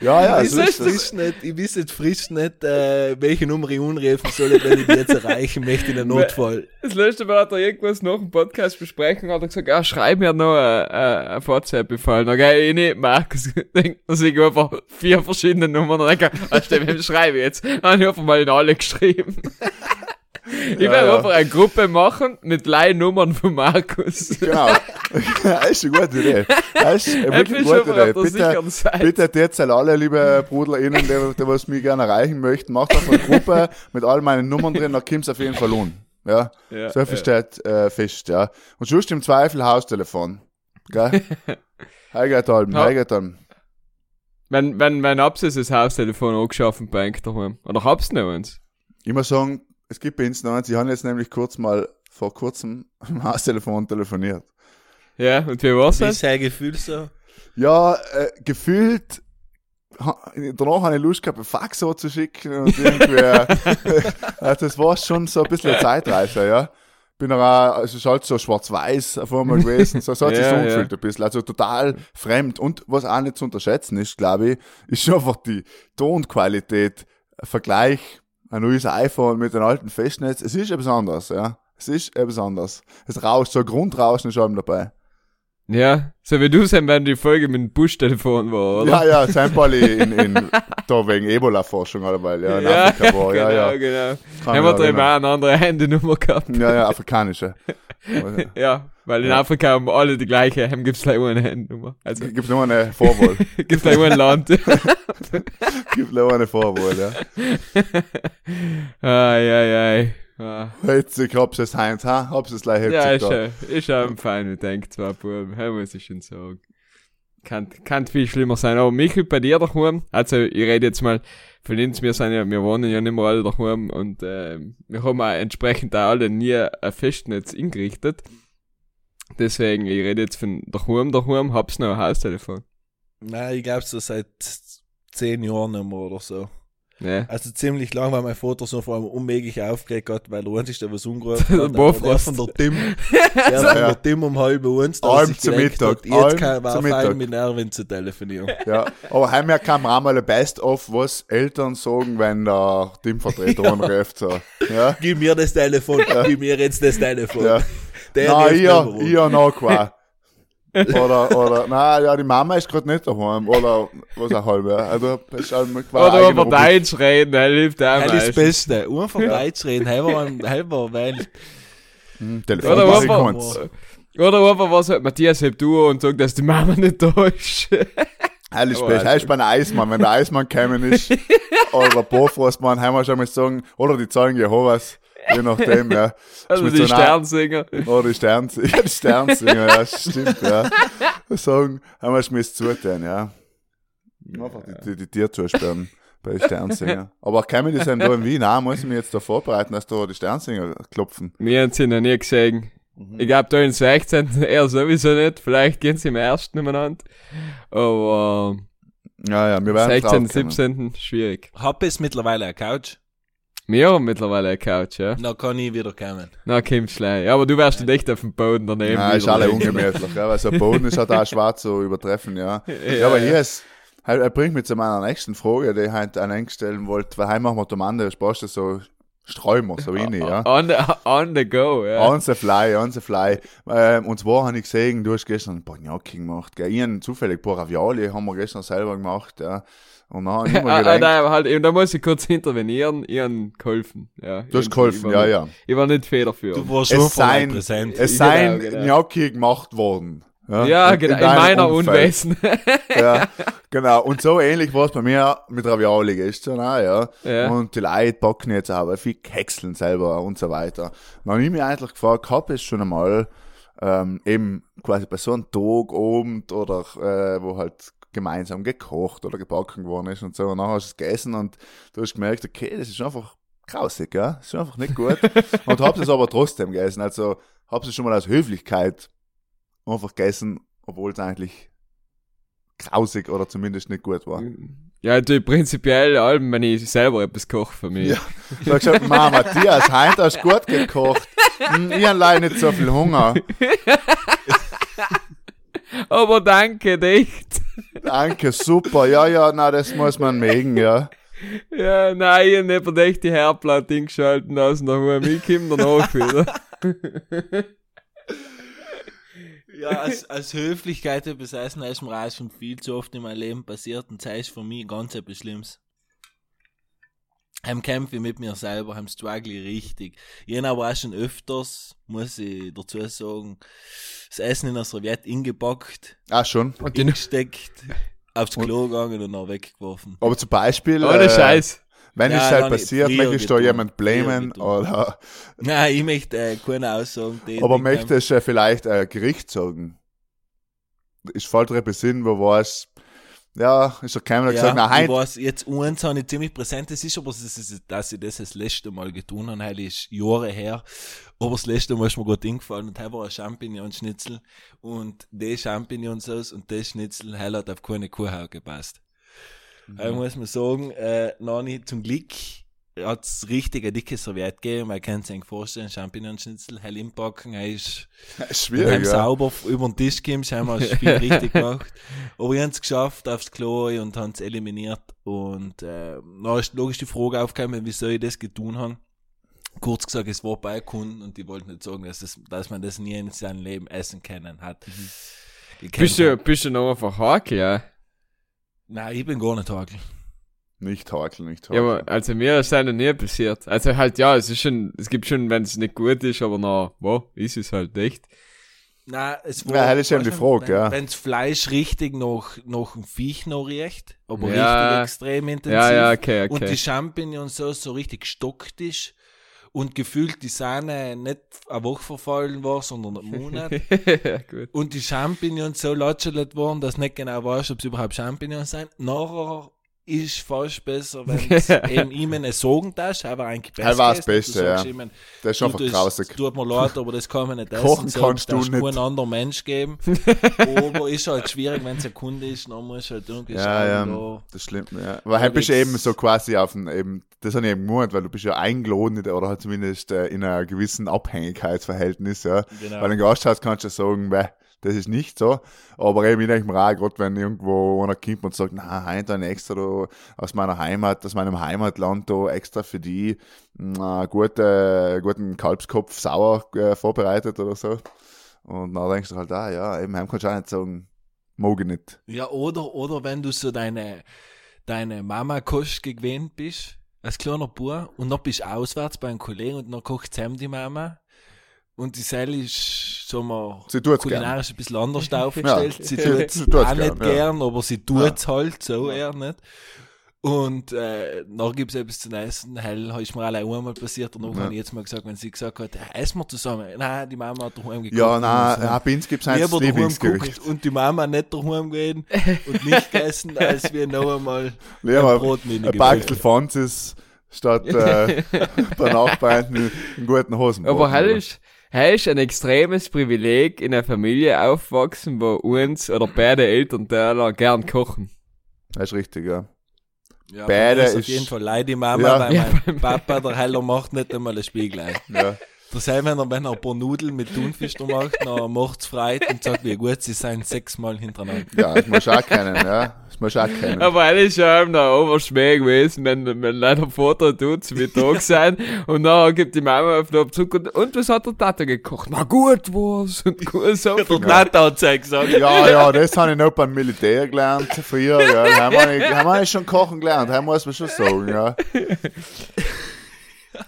Ja, ja, ich, so weiß ist das. nicht, ich weiß jetzt frisch nicht, äh, welche Nummer ich anrufen soll, wenn ich die jetzt erreichen möchte in einem Notfall. Das letzte Mal hat er irgendwas nach dem Podcast besprechen, hat er gesagt, ah, schreib mir noch ein, ein, ein WhatsApp-Befall. Dann gehe ich nicht, Markus, denkt er sich einfach vier verschiedene Nummern und denke, ah, stimmt, schreibe ich jetzt? Dann habe ich einfach mal in alle geschrieben. Ich Ja, werde ja. einfach eine Gruppe machen mit drei Nummern von Markus. Genau. das ist eine gute Idee. Das ist eine wirklich gute Idee. Bitte, bitte erzähl alle, liebe BruderInnen, die, die was mich gerne erreichen möchten, macht einfach eine Gruppe mit all meinen Nummern drin, dann kommt's auf jeden Fall an. Ja. Ja, so viel steht äh, fest, ja. Und sonst im Zweifel Haustelefon. Gell? Heigat allem. Wenn, wenn, wenn hab's das Haustelefon angeschaffen bei daheim. Oder hab's noch eins? Ich muss sagen, es gibt bei uns noch eins, ich habe jetzt nämlich kurz mal vor kurzem am Haustelefon telefoniert. Ja, und wie war's Wie das? ist dein Gefühl so? Ja, äh, gefühlt, danach habe ich Lust gehabt, ein Fax so zu schicken und irgendwie, äh, also das war schon so ein bisschen eine Zeitreise, ja. Bin auch, also es ist halt so schwarz-weiß auf einmal gewesen, so, so hat sich Ja, so ja. ein bisschen, also total fremd. Und was auch nicht zu unterschätzen ist, glaube ich, ist schon einfach die Tonqualität, Vergleich, ein neues iPhone mit dem alten Festnetz, es ist etwas anderes, ja. Es ist etwas anderes. Es rauscht, so ein Grundrauschen ist allem dabei. Ja, so wie du sein, wenn die Folge mit dem Buschtelefon war, oder? Ja, ja, Zempali in, in, da wegen Ebola-Forschung alleweil, ja, in ja, Afrika war, ja, genau, ja. genau. Kann Haben wir da immer eine andere Handynummer gehabt? Ja, ja, afrikanische. Ja, weil in Ja. Afrika haben alle die gleiche, haben gibt's gleich eine Handynummer. Also, Gibt nur eine Vorwahl. gibt's gleich ein Land. Gibt nur eine Vorwahl, ja. ai, ai. Ah. Hetzig, hab's es Heinz, ha? Hab's es gleich hetzig Ja, ist schon, ist schon fein, ich denke, zwei Buben, das muss ich schon sagen. Kann, kann viel schlimmer sein, aber Michael, bei dir daheim, also, ich rede jetzt mal uns, wir sind ja, wir wohnen ja nicht mehr alle daheim und, äh, wir haben auch entsprechend auch alle nie ein Festnetz eingerichtet. Deswegen, ich rede jetzt von daheim, daheim, hab's noch ein Haustelefon. Nein, ich glaube so seit zehn Jahren nicht mehr oder so. Ja. Also ziemlich lang, weil mein Vater so vor allem unmöglich aufgeregt hat, weil der einzige, was umgerufen Der der Bofrost. von der Tim, der von Ja. der Tim um halb eins, da sich zum Mittag, hat, jetzt kann war fein mit Erwin zu telefonieren. Ja, aber heimher kam auch mal ein Best-of, was Eltern sagen, wenn der Teamvertreter anruft, so. Ja, Gib mir das Telefon, gib mir jetzt das Telefon. ja. Der Nein, ihr, ihr noch qua. Oder, oder, nein, ja, die Mama ist gerade nicht daheim, oder was auch halb, ja. Also, das ist halt Oder über Deutsch reden, er hilft auch Das ist das. Beste. Einfach Deutsch reden, halber, halber, weil Hm, Telefon, Oder einfach, oder einfach was halt Matthias hebt du und sagt, dass die Mama nicht da ist. Heilig Aber spät, also- heilig bei einem Eismann, wenn der Eismann gekommen ist, oder der Bofrostmann, haben wir schon mal sagen, oder die Zeugen Jehovas, je nachdem, ja. Also Mit die so einer- Sternsinger. Oder die Sternsinger, ja, die Sternsinger, ja, stimmt, ja. Sagen, haben wir schmiss zutun, ja. Einfach die, die, die Tiere zusperren bei den Sternsinger. Aber kommen die sind da in Wien auch, muss ich mich jetzt da vorbereiten, dass da die Sternsinger klopfen. Wir haben sie noch nie gesehen. Ich glaube, da in 16. eher sowieso nicht. Vielleicht gehen sie im ersten umeinander. Aber Ja, ja, wir werden 16., draufkommen. 17. schwierig. Hab es mittlerweile eine Couch. Wir haben mittlerweile eine Couch, ja. Da kann ich wieder kommen. Na, kommst schlecht. Ja, aber du wärst nicht auf dem Boden daneben. Ja, ist alle ungemütlich, ja, weil so ein Boden ist halt auch schwarz zu übertreffen, ja. Ja, aber hier ist, halt, er bringt mich zu meiner nächsten Frage, die ich an ihn stellen wollte, weil heim machen wir zum anderen, sparst du so Sträumer, so wenig, ja. On the, on the go, ja. On the fly, on the fly. Ähm, und zwar habe ich gesehen, du hast gestern ein paar Gnocchi gemacht, gell. Ich hab zufällig ein paar Ravioli haben wir gestern selber gemacht, ja. Und dann habe ich mir Ah, ah, nein, aber halt, eben, da muss ich kurz intervenieren. Ich habe geholfen. Ja, du hast Ich- geholfen, ja, war ja. nicht- Ich war nicht federführend. Du warst Es seien, präsent. es Genau, seien genau. Gnocchi gemacht worden. ja, genau, in, deinem meiner Umfeld. Unwesen. ja, genau. Und so ähnlich war es bei mir mit Ravioli gestern auch, ja. Ja. Und die Leute backen jetzt aber viel Häckseln selber und so weiter. Dann habe ich mich eigentlich gefragt, hab ich schon einmal ähm, eben quasi bei so einem Tag Abend oder äh, wo halt gemeinsam gekocht oder gebacken worden ist und so. Und dann hast du es gegessen und du hast gemerkt, okay, das ist einfach grausig, ja. Das ist einfach nicht gut. und hab es aber trotzdem gegessen. Also hab es schon mal aus Höflichkeit einfach gegessen, obwohl es eigentlich grausig oder zumindest nicht gut war. Ja, du prinzipiell, allem, wenn ich selber etwas koche für mich. Ja. Da hab ich gesagt, Mama, Matthias, heute hast du gut gekocht. Hm, Ich habe leider nicht so viel Hunger. Aber danke, nicht. Danke, super. Ja, ja, na, das muss man mögen, ja. Ja, nein, ich hab nicht verdächtig die Herdplatte eingeschalten aus nach. Ich komm danach wieder. Ja, als, als Höflichkeit besessen ist mir auch schon viel zu oft in meinem Leben passiert und das ist für mich ganz etwas Schlimmes. Heim kämpfe ich mit mir selber, heim struggle ich richtig. Ich habe aber auch schon öfters, muss ich dazu sagen, das Essen in der Serviette ingepackt, Ah, schon. Und die, ingesteckt, aufs Klo gegangen und dann weggeworfen. Aber zum Beispiel, ohne äh, Scheiß. wenn Ja, es halt passiert, möchtest du jemand blamen oder, Nein, ich möchte äh, keine Aussagen aber möchtest du vielleicht ein Gericht sagen? Ich fällt etwas hin, wo war es, ja, ist doch keiner gesagt, na, ich heute, weiß, jetzt eins habe ich ziemlich präsent, das ist aber, das ist, dass ich das das letzte Mal getan habe, heute ist Jahre her, aber das letzte Mal ist mir gut eingefallen und heute war ein Champignon-Schnitzel und die Champignonsauce und das Schnitzel heute hat auf keine Kuhhaut gepasst. Mhm. Da muss man sagen, äh, Nani, zum Glück hat es richtig eine dicke Serviette gegeben, man kann sich vorstellen, Champignon-Schnitzel, hell inpacken, er ist ist wir haben schwierig, ja. sauber über den Tisch gekommen, haben wir das Spiel richtig gemacht. Aber wir haben es geschafft aufs Klo und haben es eliminiert. Und äh, dann ist logisch die Frage aufgekommen, wieso ich das getan habe. Kurz gesagt, es war bei Kunden und die wollten nicht sagen, dass, das, dass man das nie in seinem Leben essen können hat. Gekannt Bist du, bist du noch einfach Hakel, ja? Nein, ich bin gar nicht Hakel. Nicht hakeln, nicht Ja, hakeln. aber also mir ist noch nie passiert. Also halt, ja, es ist schon, es gibt schon, wenn es nicht gut ist, aber na, wo, ist es halt echt. Nein, es Ja, das ist eben die Frage, wenn, ja. Wenn das Fleisch richtig nach, nach dem Viech noch riecht, aber Ja. richtig extrem intensiv. Ja, ja, okay, und die okay. Champignons so, so richtig gestockt ist und gefühlt die Sahne nicht eine Woche verfallen war, sondern einen Monat. ja, gut. und die Champignons so latschelt worden, dass du nicht genau weißt, ob es überhaupt Champignons sind. Nachher ist fast besser, wenn es eben ihm eine Sagen hast, aber eigentlich besser. Er war das ist, du Beste, ja. ihm, Das ist einfach du, grausig. Tut mir leid, aber das kann man nicht essen. Kochen so, kannst du darfst nicht. keinen anderen Mensch geben. aber ist halt schwierig, wenn es ein Kunde ist, dann musst du halt irgendwie Ja, ja, schauen, das stimmt, ja. Weil halt bist du eben so quasi auf dem, eben, das habe ich eben gemeint, weil du bist ja eingeladen oder halt zumindest äh, in einer gewissen Abhängigkeitsverhältnis, ja. da, genau. Weil ein Gasthaus kannst du ja sagen, bäh, das ist nicht so. Aber eben, ich denke mir auch, gerade wenn irgendwo einer kommt und sagt, na, heute ein extra da aus meiner Heimat, aus meinem Heimatland da extra für die na, gute, guten Kalbskopf sauer äh, vorbereitet oder so. Und dann denkst du halt, ah, ja, eben, heim kannst du auch nicht sagen, mag ich nicht. Ja, oder, oder wenn du so deine, deine Mama kost gewöhnt bist, als kleiner Bub, und dann bist du auswärts bei einem Kollegen und dann kocht zusammen die Mama. Und die Sally ist, sagen wir, Sie tut's gern. kulinarisch ein bisschen anders aufgestellt. Ja. Sie tut's Sie tut's auch gern, nicht ja. gern, aber sie tut's halt so eher nicht. Und äh, dann gibt's etwas zu essen. Hell ist mir allein einmal passiert. Und dann Ja. habe ich jetzt mal gesagt, wenn sie gesagt hat, ja, essen wir zusammen. Nein, die Mama hat daheim gekocht. Ja, nein, so. ja, bei uns gibt es ein Lieber daheim Lieblingsgericht. und die Mama nicht daheim gewesen und nicht gegessen, als wir noch einmal Lieber ein Brot mit ein Backel Fonzis statt äh, bei Nachbarn einen guten Hosen. Aber hell ist, ist ein extremes Privileg, in einer Familie aufwachsen, wo uns oder beide Elternteile gern kochen. Das ist richtig, ja. Ja, Beide ist auf jeden Fall leid die Mama, Ja. weil Ja, mein Papa, der Heller, macht nicht einmal ein Spieglein. ja. Dasselbe, wenn er, wenn er ein paar Nudeln mit Thunfisch macht, dann macht's freit und sagt, wie gut sie sein, sechsmal hintereinander. Ja, das musst du auch kennen, ja. Das musst du auch kennen. Aber ehrlich ist ja eben der Oberschmäh gewesen, wenn, wenn leider Vater tut, zu Mittag sein, und dann gibt die Mama auf den Abzug und, und was hat der Tata gekocht? Na gut, was? Und gut, so viel. Der Tata hat es gesagt. Ja, ja, das habe ich noch beim Militär gelernt, früher, ja. Da haben wir, nicht- haben wir nicht schon kochen gelernt, das muss man schon sagen, ja.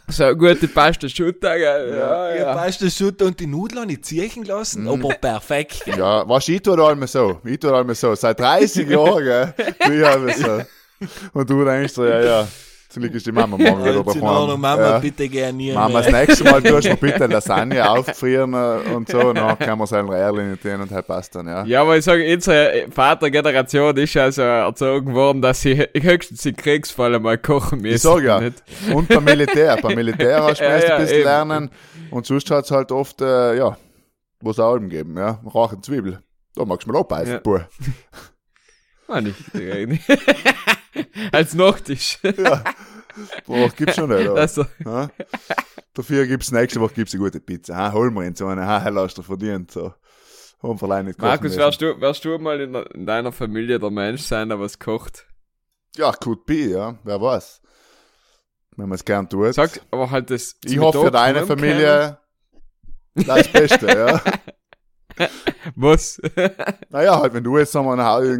So eine gute Pasta Schutter, gell? Ja, Ja, ja. weißt du, Schutte und die Nudeln habe ich ziehen lassen, aber perfekt. gell. Ja, was ich tue da immer so. Ich tue da immer so. Seit 30 Jahren, gell. tue Ich habe so. Und du denkst dir, ja, ja. Zum Glück ist die Mama morgen wieder in daheim. Mama, ja. bitte gern nie Mama, das mehr. nächste Mal tust du mir bitte Lasagne aufgefrieren äh, und so, und dann kann man selber ehrlich nicht tun und halt passt dann, ja. Ja, aber ich sage, unsere Vatergeneration ist ja so erzogen worden, dass sie höchstens im Kriegsfall mal kochen müssen. Ich sag ja. Nicht? Und beim Militär. Beim Militär hast du Ja, erst ja, ein bisschen eben. lernen und sonst hat es halt oft, äh, ja, was auch Alben geben, ja. Rauchen Zwiebel. Da magst du mal abbeißen, Ja. Nicht. eigentlich. Als Nachtisch. Boah, gibt's schon nicht? Also, Ja? Dafür gibt's nächste Woche gibt's eine gute Pizza. Ha, hol mir ihn so eine. Ha, hell hast du verdient. So. Haben nicht Markus, wärst du, wärst du mal in, in deiner Familie der Mensch sein, der was kocht? Ja, could be, ja. Wer weiß. Wenn man es gern tut. Sag, aber halt das. ich hoffe für deine Familie das Beste, ja. Was? Naja, halt, wenn du jetzt Hause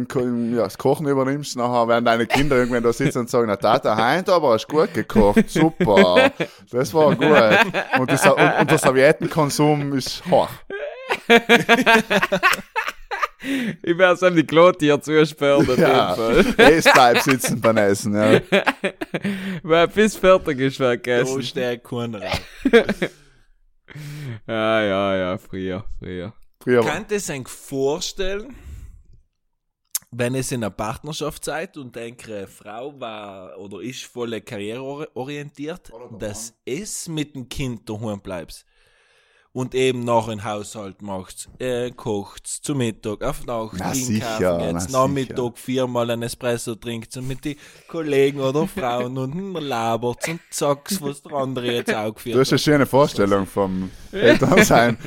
ja, das Kochen übernimmst, nachher werden deine Kinder irgendwann da sitzen und sagen, na Tata, heint aber hast gut gekocht, super, das war gut. Und, das, und, und der Serviettenkonsum ist hoch. ich werde so die Klotier zusperren, auf Ja, jeden Fall. es bleibt sitzen beim Essen, ja. Weil bis fertig ist, wer Da gegessen. steht keiner raus. Ja, ja, ja, früher, früher. Früher, Kann das sich vorstellen, wenn es in einer Partnerschaft seid und eine Frau war oder ist voll karriereorientiert, dass es mit dem Kind daheim bleibst und eben noch einen Haushalt macht, äh, kocht, zu Mittag, auf Nacht, Na sicher, na geht's, Nachmittag viermal ein Espresso trinkt und mit den Kollegen oder Frauen und labert und sagst, was der andere jetzt auch geführt du hast eine schöne Vorstellung vom Elternsein.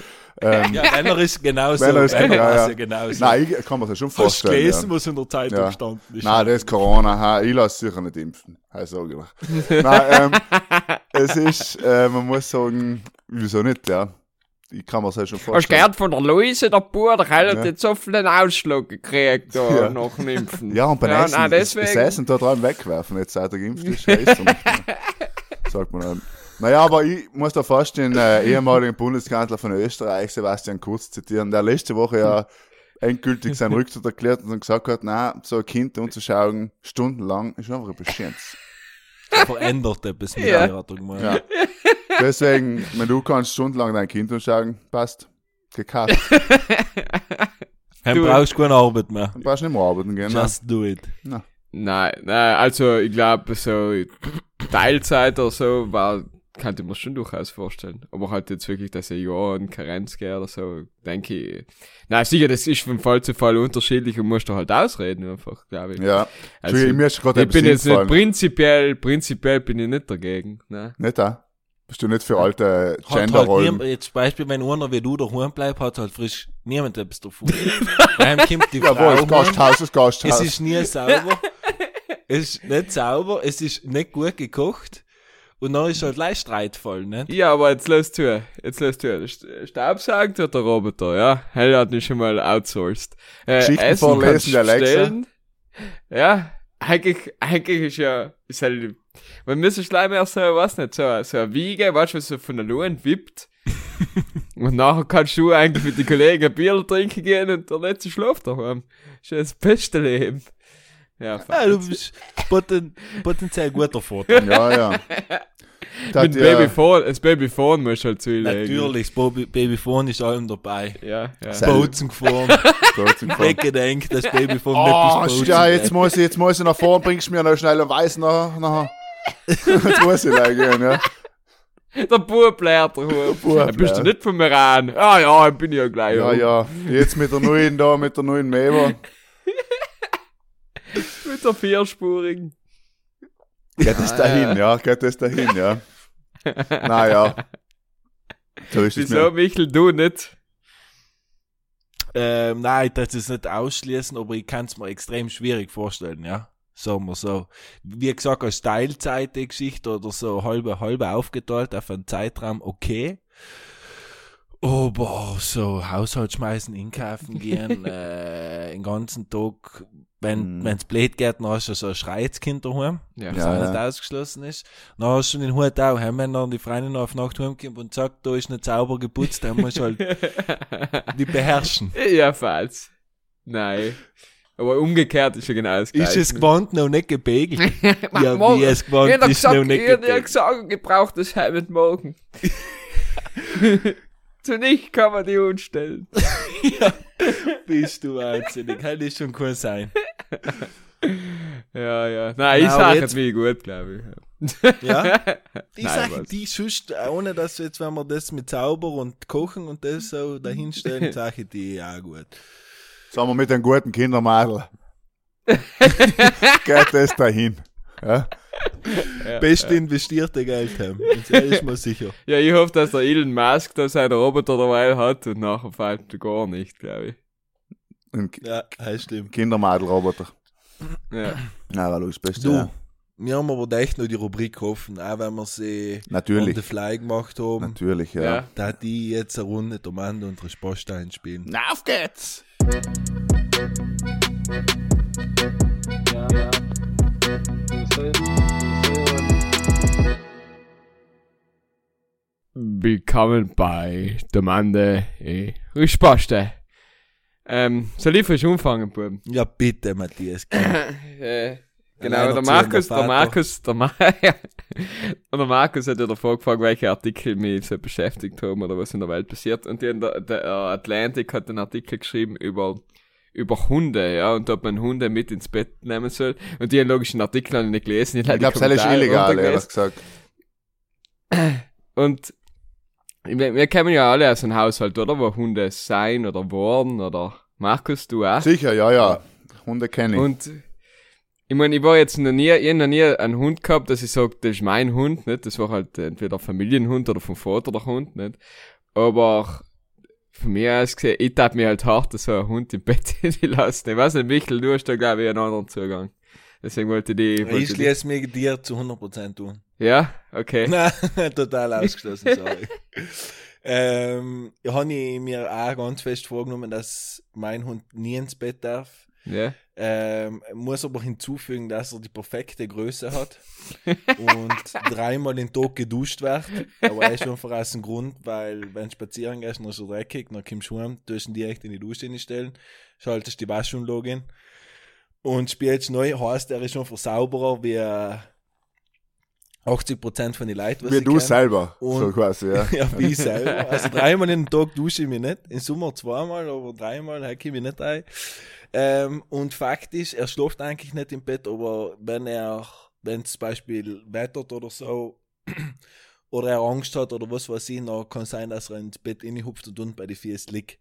Ähm, Ja, Männer ist genauso. Wenn er ist, Männer ja, genauso. Nein, ich kann mir das schon Hast du vorstellen. gelesen, ja. was in der Zeitung Ja. ist? Nein, das ist Corona. Ha, ich lasse sicher nicht impfen. Das sage ich dir. Nein, ähm, es ist, äh, man muss sagen, wieso nicht, ja. Ich kann mir das halt schon Hast du vorstellen. gehört von der Luise, der Bruder, der hat Ja. jetzt so viel einen Ausschlag gekriegt, da, Ja. nach dem Impfen. Ja, und beim ja, Essen, nein, deswegen. das Essen da dran wegwerfen, jetzt seit er geimpft ist, mehr. Sagt man dann. Naja, aber ich muss da fast den äh, ehemaligen Bundeskanzler von Österreich, Sebastian Kurz, zitieren, der letzte Woche ja endgültig seinen Rücktritt erklärt und dann gesagt hat, na, so ein Kind anzuschauen, stundenlang, ist einfach ein Beschiss. Verändert etwas mit Ja. ja. Heirat mal. Ja. Deswegen, wenn du kannst stundenlang dein Kind anschauen, passt. Gekauft. Dann Du- brauchst du keine Arbeit mehr. Dann brauchst du nicht mehr arbeiten gehen. Just do it. Nein, nein, also ich glaube, so Teilzeit oder so war, könnte ich mir schon durchaus vorstellen. Aber halt jetzt wirklich, dass ein Jahr in Karenz geht oder so, denke ich. Nein, sicher, das ist von Fall zu Fall unterschiedlich und musst du halt ausreden einfach, glaube ich. Ja. Also, Entschuldigung, mir ist gerade ich bin jetzt nicht prinzipiell, prinzipiell bin ich nicht dagegen, ne? Nicht da? Bist du nicht für alte Hat halt Genderrollen? niemand, jetzt Beispiel, wenn einer wie du daheim bleibt, hat halt frisch niemand etwas davon. Daheim kommt die Jawohl, Frau das heim. Gasthaus, das Gasthaus. Es ist nie sauber. es ist nicht sauber, es ist nicht gut gekocht. Und dann ist halt leicht streitvoll, nicht? Ja, aber jetzt lass zu. Jetzt lass zu. St- Staubsaugen tut der Roboter, ja. Hell hat nicht schon mal outsourced. Äh, Geschichten Essen vorlesen, Alexa. stellen. Ja, eigentlich, eigentlich ist ja, ist halt, man müsste schleim erst so, was nicht, so, so eine Wiege, weißt du, was so von der Luan wippt. und nachher kannst du eigentlich mit den Kollegen ein Bier trinken gehen und der letzte schläft daheim. Ist ja das beste Leben. Ja, Ja, du bist poten, potenziell guter Vater. Ja, ja. Das mit ja- Babyphone, das Babyphone musst du halt zulegen. Natürlich, das Baby- Babyphone ist allem dabei. Ja, ja. Das Bozen gefahren, Kopf. weggedenkt, das Babyphone Oh, nicht bis ja, jetzt muss ich, jetzt muss ich nach vorne, bringst du mir noch schnell einen Weiß nach, nachher. Jetzt muss ich da gehen, ja. Der Bub lernt der. Bub Ja, Bist du nicht von mir an? Ah ja, bin ich ja gleich. Ja, um. ja. Jetzt mit der neuen da, mit der neuen Meber. Mit der vierspurigen. Geht es dahin, ja, geht es dahin, ja. Naja. So ist es Wieso, mir. Michel, du nicht? Ähm, nein, darf es nicht ausschließen, aber ich kann es mir extrem schwierig vorstellen, ja. Sagen wir so. Wie gesagt, als Teilzeit die Geschichte oder so halbe, halbe aufgeteilt auf einen Zeitraum, okay. Aber so Haushalt schmeißen, einkaufen gehen, äh, den ganzen Tag, wenn Mhm. wenn's blöd geht, dann hast du so ein Schreizkind daheim, Ja. was Ja, auch ja. nicht ausgeschlossen ist. Dann hast du den Hut auch, hey, wenn dann die Freundin auf Nacht heimkommt und sagt, da ist nicht sauber geputzt, dann musst du halt die beherrschen. ja, falsch. Nein. Aber umgekehrt ist ja genau das Ist Gleiche. es gewandt noch nicht gebegelt? ja, morgen. wie es gewandt Ich ist gesagt, noch nicht ich hab gebegelt. gesagt, gebraucht das Hemd morgen. Zu nicht kann man die umstellen. Bist du wahnsinnig. Hätte ich schon cool sein. Ja, ja. Nein, ich Na, aber sag jetzt- wie gut, glaube ich. Ja? Ich sage, die sonst, ohne dass jetzt, wenn wir das mit Zauber und Kochen und das so dahinstellen, sage ich die auch gut. Sagen wir mit den guten Kindermadel. geht es dahin. Ja? Ja, Beste investierte Geld haben. Das ist mir sicher. Ja, ich hoffe, dass der Elon Musk da seinen Roboter dabei hat und nachher fällt er gar nicht, glaube ich. Ein Ja, das stimmt. Kindermadel-Roboter. Ja. Na, weil du das Beste. Du, Ja. wir haben aber echt noch die Rubrik offen, auch wenn wir sie on Natürlich. the fly gemacht haben. Natürlich, ja. Ja. Da hat die jetzt eine Runde der Mann und Resposta spielen. Na, auf geht's! Willkommen bei der Mande e Risposte. Ähm, soll ich frisch anfangen, Buben? Ja, bitte, Matthias. äh, genau, der Markus, der. Markus, der, Ma und der Markus hat ja davor gefragt, welche Artikel mich so beschäftigt haben oder was in der Welt passiert. Und die, der, der äh, Atlantic hat einen Artikel geschrieben über über Hunde, ja, und ob man Hunde mit ins Bett nehmen soll. Und die logischen Artikel ich nicht gelesen. Ich glaube, das ist illegal, ehrlich gesagt. Und wir, wir kennen ja alle aus einem Haushalt, oder? Wo Hunde sein oder waren oder Markus, du auch. Sicher, ja, ja. Hunde kenne ich. Und ich meine, ich war jetzt noch nie, ich noch nie einen Hund gehabt, dass ich sage, das ist mein Hund, nicht? Das war halt entweder ein Familienhund oder vom Vater der Hund, nicht? Aber von mir aus gesehen, ich tat mir halt hart, so einen Hund im Bett lassen. Ich weiß nicht, Michel, du hast da, glaube ich, einen anderen Zugang. Deswegen wollte ich die, Ich schließe mich dir zu 100% tun. Ja, okay. Nein, total ausgeschlossen, sorry. ähm, habe ich mir auch ganz fest vorgenommen, dass mein Hund nie ins Bett darf. Ja. Ähm, muss aber hinzufügen, dass er die perfekte Größe hat und dreimal im Tag geduscht wird. Aber er ist schon vor aus dem Grund, weil wenn du spazieren gehst, dann ist er dreckig, dann kommst du heim, tust ihn direkt in die Dusche stellen, schaltest die Waschanlage in und spielst neu, heißt er ist schon versauberer wie äh, 80% von den Leuten, was Wie du kenn. selber, so Und- quasi, ja. Ja, wie ich selber. Also dreimal in den Tag dusche ich mich nicht. Im Sommer zweimal, aber dreimal hacke ich mich nicht ein. Ähm, und Fakt ist, er schläft eigentlich nicht im Bett, aber wenn er, wenn es zum Beispiel wettert oder so, oder er Angst hat oder was weiß ich, dann kann sein, dass er ins Bett reinhupft und unten bei den Füßen liegt.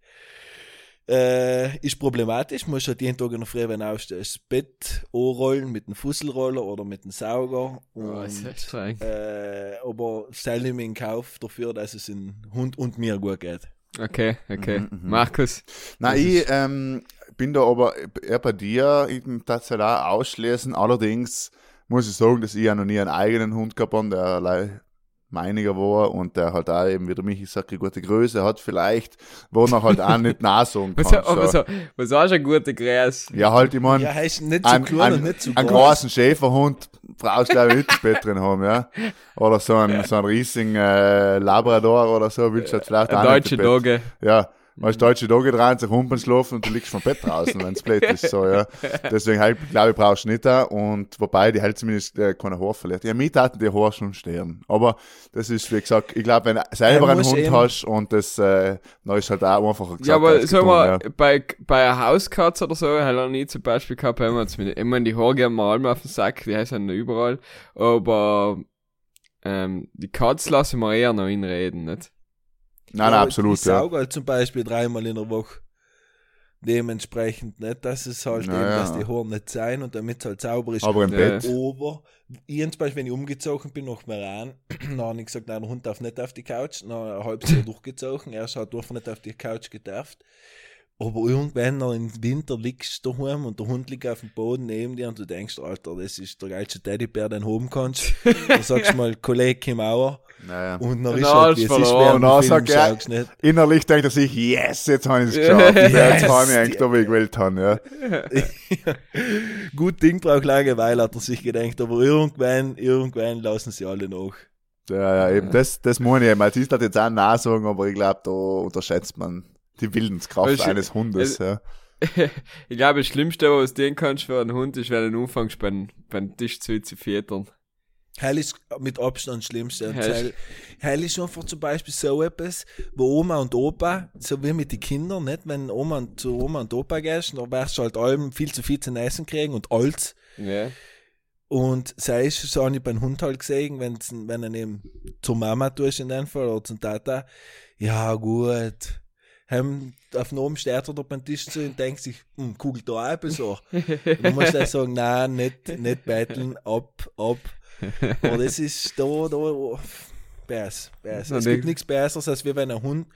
Äh, ist problematisch, muss halt jeden Tag in der Früh, wenn du aufstehst, das Bett anrollen mit dem Fusselroller oder mit dem Sauger. Oh, ist Und echt streng. äh, aber stelle mir in Kauf dafür, dass es in Hund und mir gut geht. Okay, okay. Mhm, mhm. Markus. Na, Das ich ist- ähm, bin da aber eher bei dir, ich tatsächlich auch ausschließen. Allerdings muss ich sagen, dass ich ja noch nie einen eigenen Hund gehabt habe, der meiniger war und der halt auch eben, wie der Michi sagt, eine gute Größe hat vielleicht, wo man halt auch nicht nachsagen kann. aber so. so, was hast du ein guter Gräs? Ja, halt, ich mein, Ja, heißt nicht zu ein, klein und nicht zu einen groß. großen Schäferhund brauchst du glaube ich nicht ins Bett drin haben, ja. Oder so ein, so ein riesigen äh, Labrador oder so, willst du halt vielleicht Ein auch deutsche. Dogge. Ja, weil deutsche Dogge dran, sich Humpen schlafen und du liegst vom Bett draußen, wenn es blöd ist, so, ja. Deswegen halt, glaube ich, brauchst du nicht da und wobei die halt zumindest äh, keine Haare verliert. Ja, mir taten die Haare schon sterben. Aber das ist, wie gesagt, ich glaube, wenn du selber Er einen Hund eben- hast und das, äh, dann ist halt auch einfacher gesagt. Ja, aber als sag getan, mal, ja. bei, bei einer Hauskatze oder so, hat er nie zum Beispiel gehabt, wenn man jetzt mit, ich meine, die Haare gehen mal auf den Sack, die heißen noch überall, aber, ähm, die Katze lassen wir eher noch reden, nicht? Nein, nein, absolut, Ich ja. sauge halt zum Beispiel dreimal in der Woche. Dementsprechend nicht, dass es halt Naja. eben, dass die Haare nicht sein und damit es halt sauber ist. Aber im Ja. Bett. Aber ich zum Beispiel, wenn ich umgezogen bin nach Meran, dann habe ich gesagt, nein, der Hund darf nicht auf die Couch. Dann habe ich halbes Jahr durchgezogen. Erst hat er nicht auf die Couch gedarft. Aber irgendwann noch im Winter liegst du daheim und der Hund liegt auf dem Boden neben dir und du denkst, Alter, das ist der geilste Teddybär, den du haben kannst. Dann sagst du mal, Kollege, komm auch. Naja. Und dann ist halt, wie es ist, während Und dann Film er- du nicht. Innerlich denkt er sich, yes, jetzt habe ich es Ja. geschafft. Jetzt Yes. habe ich eigentlich da, wie ich gewählt habe. Ja. Gut Ding braucht Langeweile, hat er sich gedacht, aber irgendwann, irgendwann lassen sie alle nach. Ja, ja, eben, das, das muss ich eben. Als ich das jetzt auch nachsagen, aber ich glaube, da unterschätzt man die Willenskraft Also, eines Hundes. Ja. ich glaube, das Schlimmste, was du den kannst für einen Hund, ist, wenn du anfängst, beim, beim Tisch zu, zu füttern. Heil ist mit Abstand das Schlimmste. Und Heil ist- Heil, ist einfach zum Beispiel so etwas, wo Oma und Opa, so wie mit den Kindern, nicht? Wenn Oma und, zu Oma und Opa gehst, dann wirst du halt allem viel zu viel zu essen kriegen und alt. Ja. Und sei es, so habe ich beim Hund halt gesehen, wenn's, wenn er eben zur Mama tust in dem Fall oder zum Tata, ja gut. Heim, auf den oben steht er da beim Tisch zu und denkt sich, hm, kugelt da auch so. Und du musst dann sagen, nein, nicht, nicht betteln, ab, ab. Aber das ist da, da, oh, Bärs, Bärs. Es die- gibt nichts Besseres, als wie wenn ein Hund,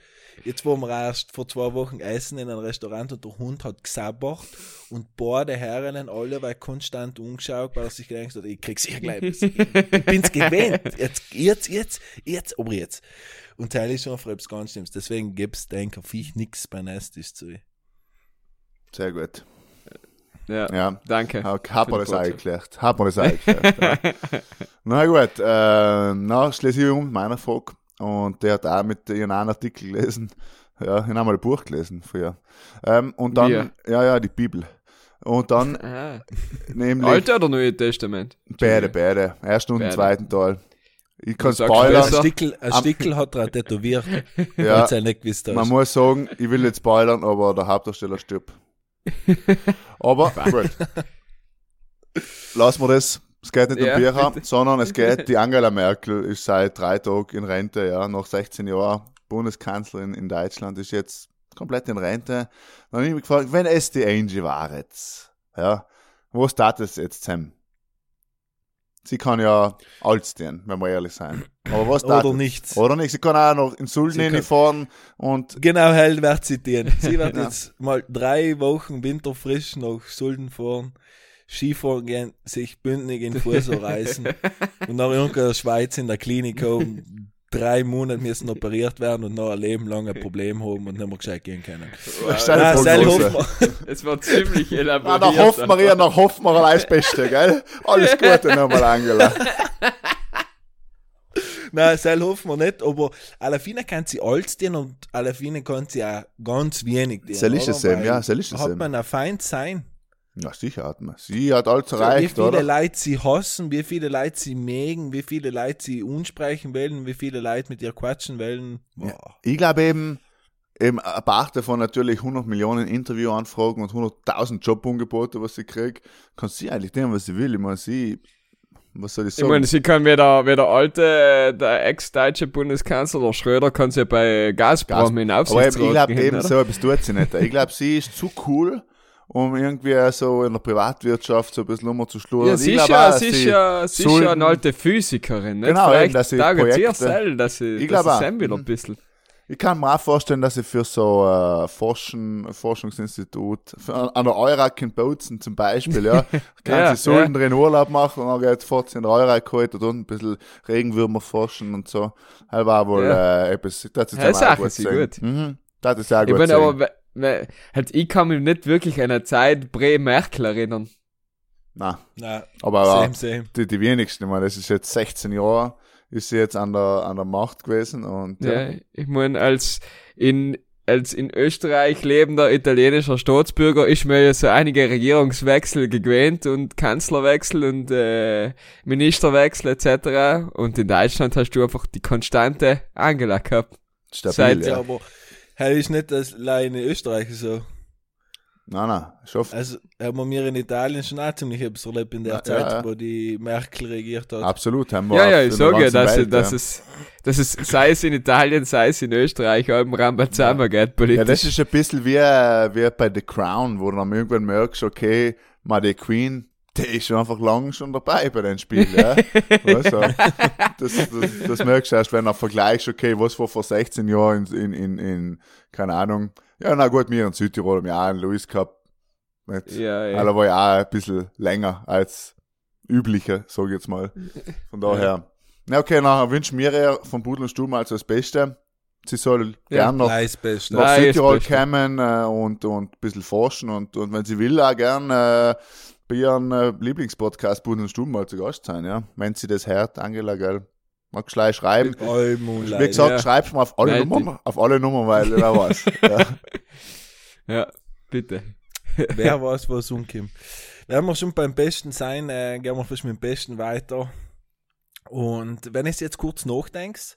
jetzt wo wir erst vor zwei Wochen essen in einem Restaurant und der Hund hat gesabbert und beide Herren alle weil konstant umgeschaut, weil er sich gedacht hat, ich krieg sicher gleich was. Ich, ich bin's gewöhnt. Jetzt, jetzt, jetzt, jetzt, aber jetzt. Und Teil ist einfach etwas ganz Schlimmes. Deswegen gibt's, denke ich, nichts beim Esstisch zu. Sehr gut. Ja. Ja. Danke. Hat man das die auch Botschaft. geklärt. Hat man das auch geklärt. ja. Na gut, äh, na, schließe ich um mit meiner Frage. Und der hat auch mit ihren einen Artikel gelesen. Ja, ich habe mal ein Buch gelesen früher. Ähm, und dann, Wir? ja, ja, die Bibel. Und dann Ah. nämlich Alte oder Neue Testament? beide, beide. Ersten und den Beide. zweiten Teil. Ich kann Ein spoilern. besser. Stickel, ein Stickel hat er tätowiert, Ja, nicht gewusst man muss sagen, ich will nicht spoilern, aber der Hauptdarsteller stirbt. Aber gut. Lassen wir das. Es geht nicht Ja, um bitte. sondern es geht, die Angela Merkel ist seit drei Tagen in Rente, ja, nach 16 Jahren Bundeskanzlerin in Deutschland, ist jetzt komplett in Rente. Dann habe ich mich gefragt, wenn es die Angie war jetzt, ja, was tat es jetzt Sam? Sie kann ja alt stehen, wenn wir ehrlich sein. Aber was tat Oder nichts. Oder nicht? Sie kann auch noch in Sulden Sie hinfahren und Genau, hell wird zitieren. Sie wird Ja. jetzt mal drei Wochen winterfrisch nach Sulden fahren, Skifahren gehen, sich bündig in den Fuß reißen und nach irgendeiner Schweiz in der Klinik haben, drei Monate müssen operiert werden und noch ein Leben lang ein Problem haben und nicht mehr gescheit gehen können. Steil- Nein. Hoffmann. Es war ziemlich Ah, elaboriert. nach hoffen wir ja, nach hoffen wir allein das Beste, gell? Alles Gute nochmal, Angela. Nein, Sel Hoffmann nicht, aber Alafine kann sie alt dienen und Alafine kann sie auch ganz wenig dienen. Ist oder? es Weil ja, Sel ist es Hat eben. man ein Feind sein. Ja, sicher hat man. Sie hat alles wie erreicht, viele oder? Leute sie hassen, wie viele Leute sie mögen, wie viele Leute sie unsprechen wollen, wie viele Leute mit ihr quatschen wollen. Boah. Ich glaube eben, eben apart davon natürlich 100 Millionen Interviewanfragen und 100.000 Jobangebote, was sie kriegt, kann sie eigentlich nehmen, was sie will. Ich meine, sie, was soll ich Ich sagen? meine, sie kann wie der, wie der alte, der ex-deutsche Bundeskanzler, der Schröder, kann sie bei Gazprom Gas- in Aber eben, Aufsichtsrat ich glaube eben, so etwas tut sie nicht. Ich glaube, sie ist zu cool, um irgendwie so in der Privatwirtschaft so ein bisschen rumzuschludern. Ja, Ich sie ist glaub ja, auch, sie ist ja, sie ist Sulden- ja eine alte Physikerin, nicht? Genau, eben, Vielleicht dass sie taugt sie Projekte- selber, dass sie, Ich dass glaub auch. sie ein bisschen. Ich kann mir auch vorstellen, dass ich für so äh, Forschen, Forschungsinstitut, für, an- der Eurak in Bozen zum Beispiel, ja, kann Ja, sie Sulden drin Urlaub machen und dann geht fort in der Eurak geholt und ein bisschen Regenwürmer forschen und so. Das war wohl Ja. äh, etwas, das ist Ja, auch sie sehen. gut. Mhm, das ist sehr Ich gut. meine, sehen. aber, halt, ich kann mich nicht wirklich an eine Zeit Bre-Merkel erinnern. Nein, Nein, aber same, same. die, die wenigsten, ich meine, das ist jetzt 16 Jahre, ist sie jetzt an der, an der Macht gewesen und ja. Ja, ich meine, als in, als in Österreich lebender italienischer Staatsbürger ist mir ja so einige Regierungswechsel gewöhnt und Kanzlerwechsel und äh, Ministerwechsel etc. Und in Deutschland hast du einfach die konstante Angela gehabt. stabil, Seit- ja. aber hell ist nicht das allein in Österreich so. Nein, nein, schafft. Also haben wir in Italien schon auch ziemlich etwas erlebt in der Ja, Zeit, ja, ja. wo die Merkel regiert hat. Absolut, haben wir Ja, ja, ich sage ja, dass, Welt, dass, ja. es, dass es, sei es in Italien, sei es in Österreich, allem Rambazamba geht politisch. Ja, das ist ein bisschen wie, äh, wie bei The Crown, wo du dann irgendwann merkst, okay, mal die Queen, die ist schon einfach lang schon dabei bei den Spielen, ja. weißt du? das, das, das merkst du erst, wenn du vergleichst, okay, was war vor 16 Jahren in, in, in, in keine Ahnung. Ja, na gut, wir in Südtirol haben ja auch einen Louis gehabt. Nicht? ja, ja. Aber war ja auch ein bisschen länger als üblicher, sag ich jetzt mal. Von daher. Na okay, nachher wünschen wir ihr von Pudel und Stuhl also das Beste. Sie soll Ja, gern noch Nein, das Beste. nach Südtirol kommen äh, und, und ein bisschen forschen und, und wenn sie will, auch gern äh, bei ihrem äh, Lieblingspodcast Buden und Stuben mal zu Gast sein, ja. Wenn sie das hört, Angela, gell. Mag gleich schreiben. Wie gesagt, Ja. schreib's mal auf alle Nein, Nummern, auf alle Nummern, weil wer weiß. ja. ja, bitte. Wer weiß, was umkommt. Wenn wir schon beim Besten sein, äh, gehen wir fast mit dem Besten weiter. Und wenn ich jetzt kurz nachdenkst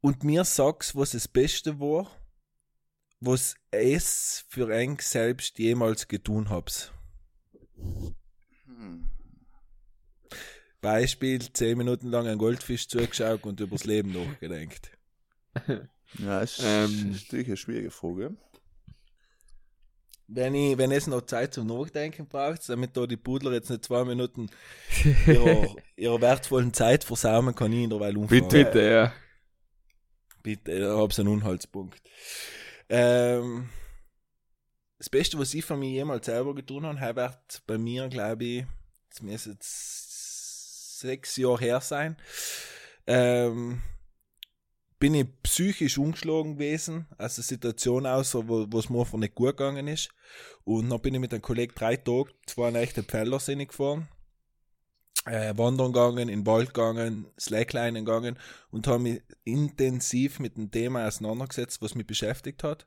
und mir sagst, was das Beste war, was es für eng selbst jemals getun hab's. Beispiel, 10 Minuten lang einen Goldfisch zugeschaut und übers Leben nachgedenkt. Ja, ist, Ähm. ist natürlich eine schwierige Frage. Wenn, ich, wenn es noch Zeit zum Nachdenken braucht, damit da die Pudler jetzt nicht zwei Minuten ihrer, ihrer wertvollen Zeit versauen, kann ich in der Weile umfahren. Bitte. Bitte, ja. Bitte, da hab's einen Unhaltspunkt. Ähm, das Beste, was ich von mir jemals selber getan habe, wird bei mir, glaube ich, es müsste jetzt sechs Jahre her sein, ähm, bin ich psychisch umgeschlagen gewesen, als eine Situation außer, wo wo es mir einfach nicht gut gegangen ist. Und dann bin ich mit einem Kollegen drei Tage, zwei Nächte ich gefahren, äh, wandern gegangen, in den Wald gegangen, Slackline gegangen und habe mich intensiv mit dem Thema auseinandergesetzt, was mich beschäftigt hat.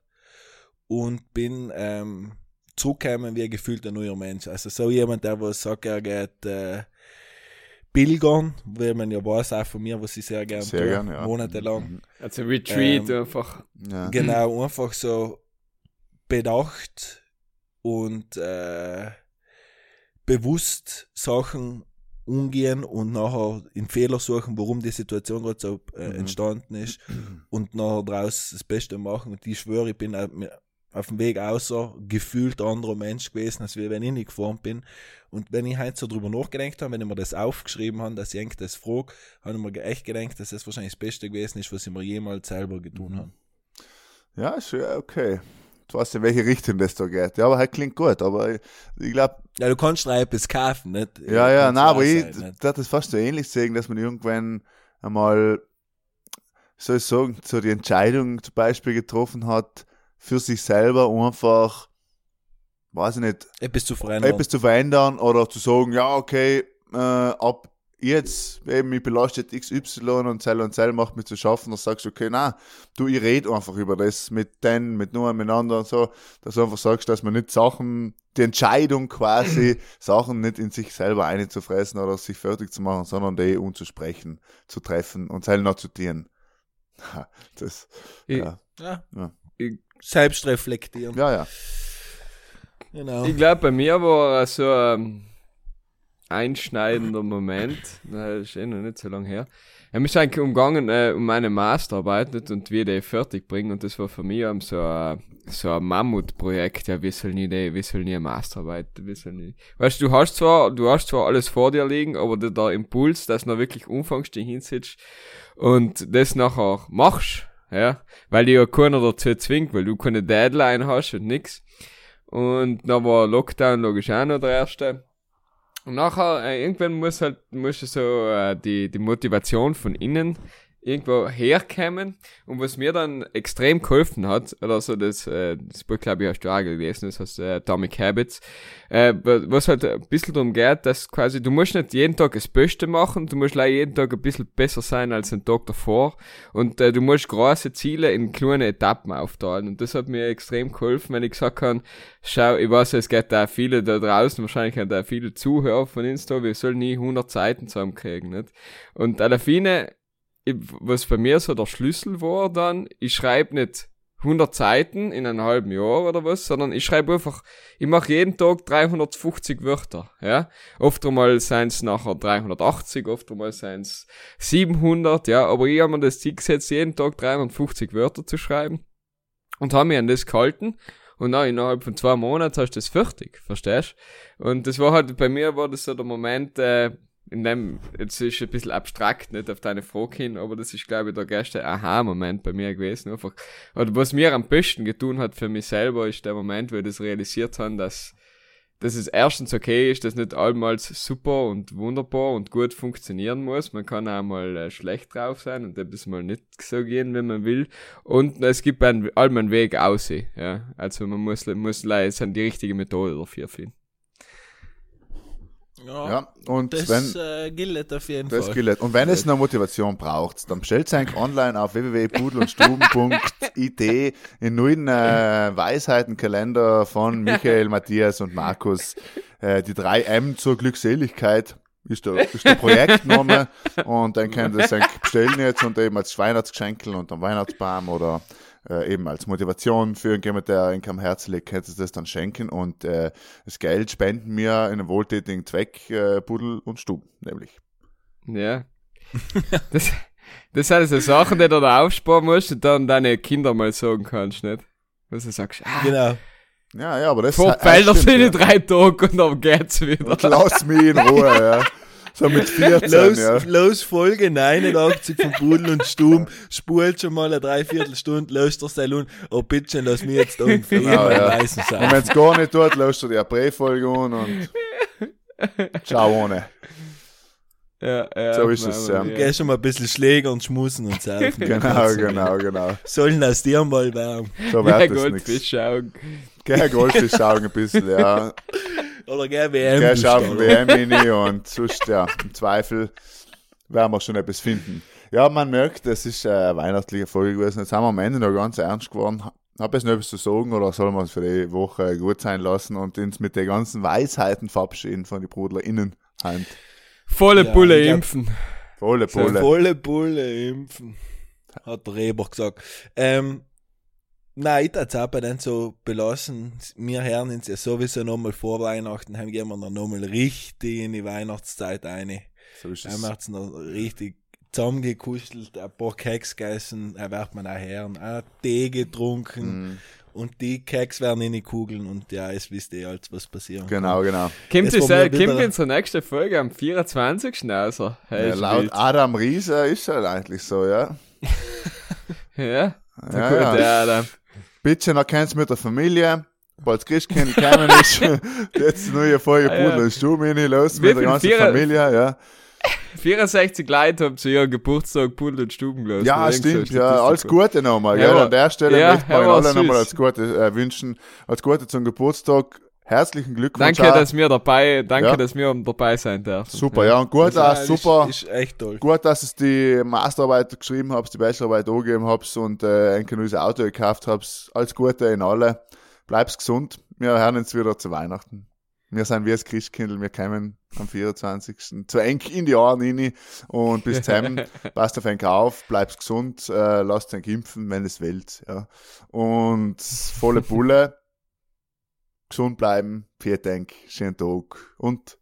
Und bin ähm, zurückgekommen wie ein gefühlter neuer Mensch. Also so jemand, der was sagt, er geht äh, pilgern, weil man ja weiß auch von mir, was ich sehr gerne Sehr tue, gern, ja. monatelang. Also Retreat Ähm, einfach. Ja. Genau, einfach so bedacht und äh, bewusst Sachen umgehen und nachher in Fehler suchen, warum die Situation gerade so äh, Mhm. entstanden ist und nachher daraus das Beste machen. Und ich schwöre, ich bin auf, dem Weg außer gefühlt anderer Mensch gewesen, als wenn ich nicht gefahren bin. Und wenn ich heute so drüber nachgedacht habe, wenn ich mir das aufgeschrieben habe, dass ich das frage, habe ich mir echt gedacht, dass das wahrscheinlich das Beste gewesen ist, was ich mir jemals selber getan Mhm. habe. Ja, ja okay. Du weißt in welche Richtung das da geht. Ja, aber halt klingt gut, aber ich, ich glaube, Ja, du kannst drei etwas kaufen, nicht? ja, ja, nein, aber ich, sein, nicht? das ist fast so ähnlich sehen, dass man irgendwann einmal, soll ich sagen, so die Entscheidung zum Beispiel getroffen hat, für sich selber einfach, weiß ich nicht, Etwas zu verändern. etwas zu verändern oder zu sagen, ja, okay, äh, ab jetzt, eben, ich belastet XY und Zell und Zell macht mich zu schaffen, dann sagst du, okay, na, du, ich rede einfach über das mit denen, mit nur miteinander und so, dass du einfach sagst, dass man nicht Sachen, die Entscheidung quasi, Sachen nicht in sich selber einzufressen oder sich fertig zu machen, sondern die unzusprechen, zu treffen und Zellen noch zu dienen. Das, ja, ja. Ja. Selbst reflektieren. ja, ja. Genau. ich glaube, bei mir war so ein einschneidender Moment, das ist eh noch nicht so lange her. Er mich eigentlich umgangen äh, um meine Masterarbeit nicht, und wie die fertig bringen und das war für mich um so ein, so ein Mammutprojekt. Ja, wir sollen nie, die, wir sollen nie eine Masterarbeit, wir sollen nie. Weißt du, du hast zwar, du hast zwar alles vor dir liegen, aber der, der Impuls, dass du noch wirklich umfangst, dich hinsitzt und das nachher machst, ja, weil dir ja keiner dazu zwingt, weil du keine Deadline hast und nix. Und dann war Lockdown logisch auch noch der erste. Und nachher, äh, irgendwann muss halt, muss so äh, die, die Motivation von innen irgendwo herkommen. Und was mir dann extrem geholfen hat, oder so das, äh, das Buch, glaube ich, hast du auch gelesen, das heißt äh, Atomic Habits, äh, was halt ein bisschen darum geht, dass quasi, du musst nicht jeden Tag das Beste machen, du musst leider jeden Tag ein bisschen besser sein als den Tag davor. Und äh, du musst große Ziele in kleine Etappen aufteilen. Und das hat mir extrem geholfen, wenn ich gesagt kann, schau, ich weiß, es geht da viele da draußen, wahrscheinlich haben da viele Zuhörer von Insta, wir sollen nie 100 Seiten zusammenkriegen, nicht? Und à la fine, was bei mir so der Schlüssel war dann, ich schreibe nicht 100 Seiten in einem halben Jahr oder was, sondern ich schreibe einfach, ich mache jeden Tag 350 Wörter, ja. Oft einmal sind es nachher 380, oft einmal sind es 700, ja, aber ich habe mir das Ziel gesetzt, jeden Tag 350 Wörter zu schreiben und habe mir an das gehalten und dann innerhalb von zwei Monaten hast du das fertig, verstehst? Und das war halt, bei mir war das so der Moment, äh, in dem, jetzt ist ein bisschen abstrakt, nicht auf deine Frage hin, aber das ist, glaube ich, der erste Aha-Moment bei mir gewesen. Einfach, oder was mir am besten getun hat für mich selber, ist der Moment, wo ich das realisiert habe, dass, dass es erstens okay ist, dass nicht allmals super und wunderbar und gut funktionieren muss. Man kann auch mal äh, schlecht drauf sein und etwas mal nicht so gehen, wenn man will. Und es gibt einen, allem einen Weg aussehen, ja. Also man muss, muss leider die richtige Methode dafür finden. Ja, Ja, und das wenn, äh, gilt auf jeden das Fall. gilt. Und wenn es noch Motivation braucht, dann bestellt euch online auf www.pudelundstuben.it in neuen äh, Weisheitenkalender von Michael, Matthias und Markus. Äh, die 3M zur Glückseligkeit ist der, ist der Projektname und dann könnt ihr es eigentlich bestellen jetzt und eben als Weihnachtsgeschenkel und am Weihnachtsbaum oder äh, eben als Motivation für irgendjemand, der in am Herzen liegt, könnt ihr das dann schenken und äh, das Geld spenden wir in einen wohltätigen Zweck, äh, Pudel und Stuben, nämlich. Ja. das, das sind so Sachen, die du da aufsparen musst und dann deine Kinder mal sagen kannst, nicht? Was du sagst, ah, Genau. Ja, ja, aber das Vorfelder das sind in stimmt, drei Tage und dann geht's ja. wieder. Und lass mich in Ruhe, ja. So mit 14, Los, ja. los Folge 89 von Pudel und Stumm, spult schon mal eine Dreiviertelstunde, löst der Salon, oh bitte, lass mich jetzt da für Genau, ja. leisen Und sein. wenn's gar nicht tut, löscht du die April-Folge an und ciao ohne. Ja, ja, So ist es, ja. Geh schon mal ein bisschen Schläger und schmusen und saufen. Genau, genau, genau. Sollen aus dir mal werden. So Ja, wird das nichts. Geh Goldfisch schauen ein bisschen, ja. Oder geh WM. Geh schauen. WM rein und sonst, ja, im Zweifel werden wir schon etwas finden. Ja, man merkt, das ist eine weihnachtliche Folge gewesen. Jetzt sind wir am Ende noch ganz ernst geworden. Hab jetzt noch etwas zu sagen oder soll man es für die Woche gut sein lassen und uns mit den ganzen Weisheiten verabschieden von den BrudlerInnen? Hand. Volle Ja, Pulle ich glaub- impfen. Volle So, Pulle. volle Pulle impfen. Hat der Reber gesagt. Ähm, nein, ich würde auch bei denen so belassen. Wir hören uns ja sowieso nochmal vor Weihnachten, dann gehen wir dann nochmal richtig in die Weihnachtszeit rein. So ist Dann es. macht's noch richtig zusammengekuschelt, ein paar Keks gegessen, dann wird man auch hören, auch Tee getrunken Mhm. und die Keks werden in die Kugeln und ja, es wisst ihr alles, was passieren Genau, genau. Kommt, es, wir äh, kommt unsere nächste Folge am 24. Also. Hey, Ja, ist laut. Adam Riese ist er eigentlich so, ja. Ja, Ja, ja, gut, ja. Ja, dann. Bitte noch keins mit der Familie. Bald Christkind gekommen ist, jetzt neue Folge Ah, ja. Pudel und Stube rein, los mit der ganzen Vierer- Familie, ja. 64 Leute haben zu ihrem Geburtstag Pudel und Stuben gelassen. Ja, so stimmt, ja, alles Gute nochmal, Ja, gell, an der Stelle ja, möchte man aber alle nochmal als Gute äh, wünschen, als Gute zum Geburtstag, herzlichen Glückwunsch. Danke, dass wir dabei, danke, Ja. dass wir dabei sein dürfen. Super, ja, und gut, auch, ist- super, Ist echt toll. gut, dass es die Masterarbeit geschrieben habt, die Bachelorarbeit angegeben habt und äh, ein neues Auto gekauft habt. Alles Gute in alle. Bleib's gesund. Wir hören uns wieder zu Weihnachten. Wir sind wie das Christkindl, wir kommen am 24. zu eng in die Jahre rein und bis dann, passt auf euch auf, bleibt gesund, äh, lasst euch impfen, wenn es wollt, ja. Und volle Pulle, gesund bleiben, vielen Dank, schönen Tag und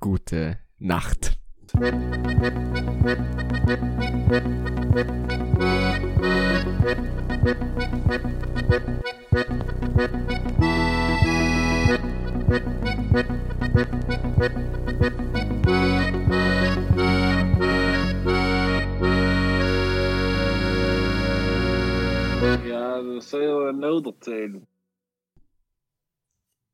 Gute Nacht. Ja, dat zou je nou erzählen.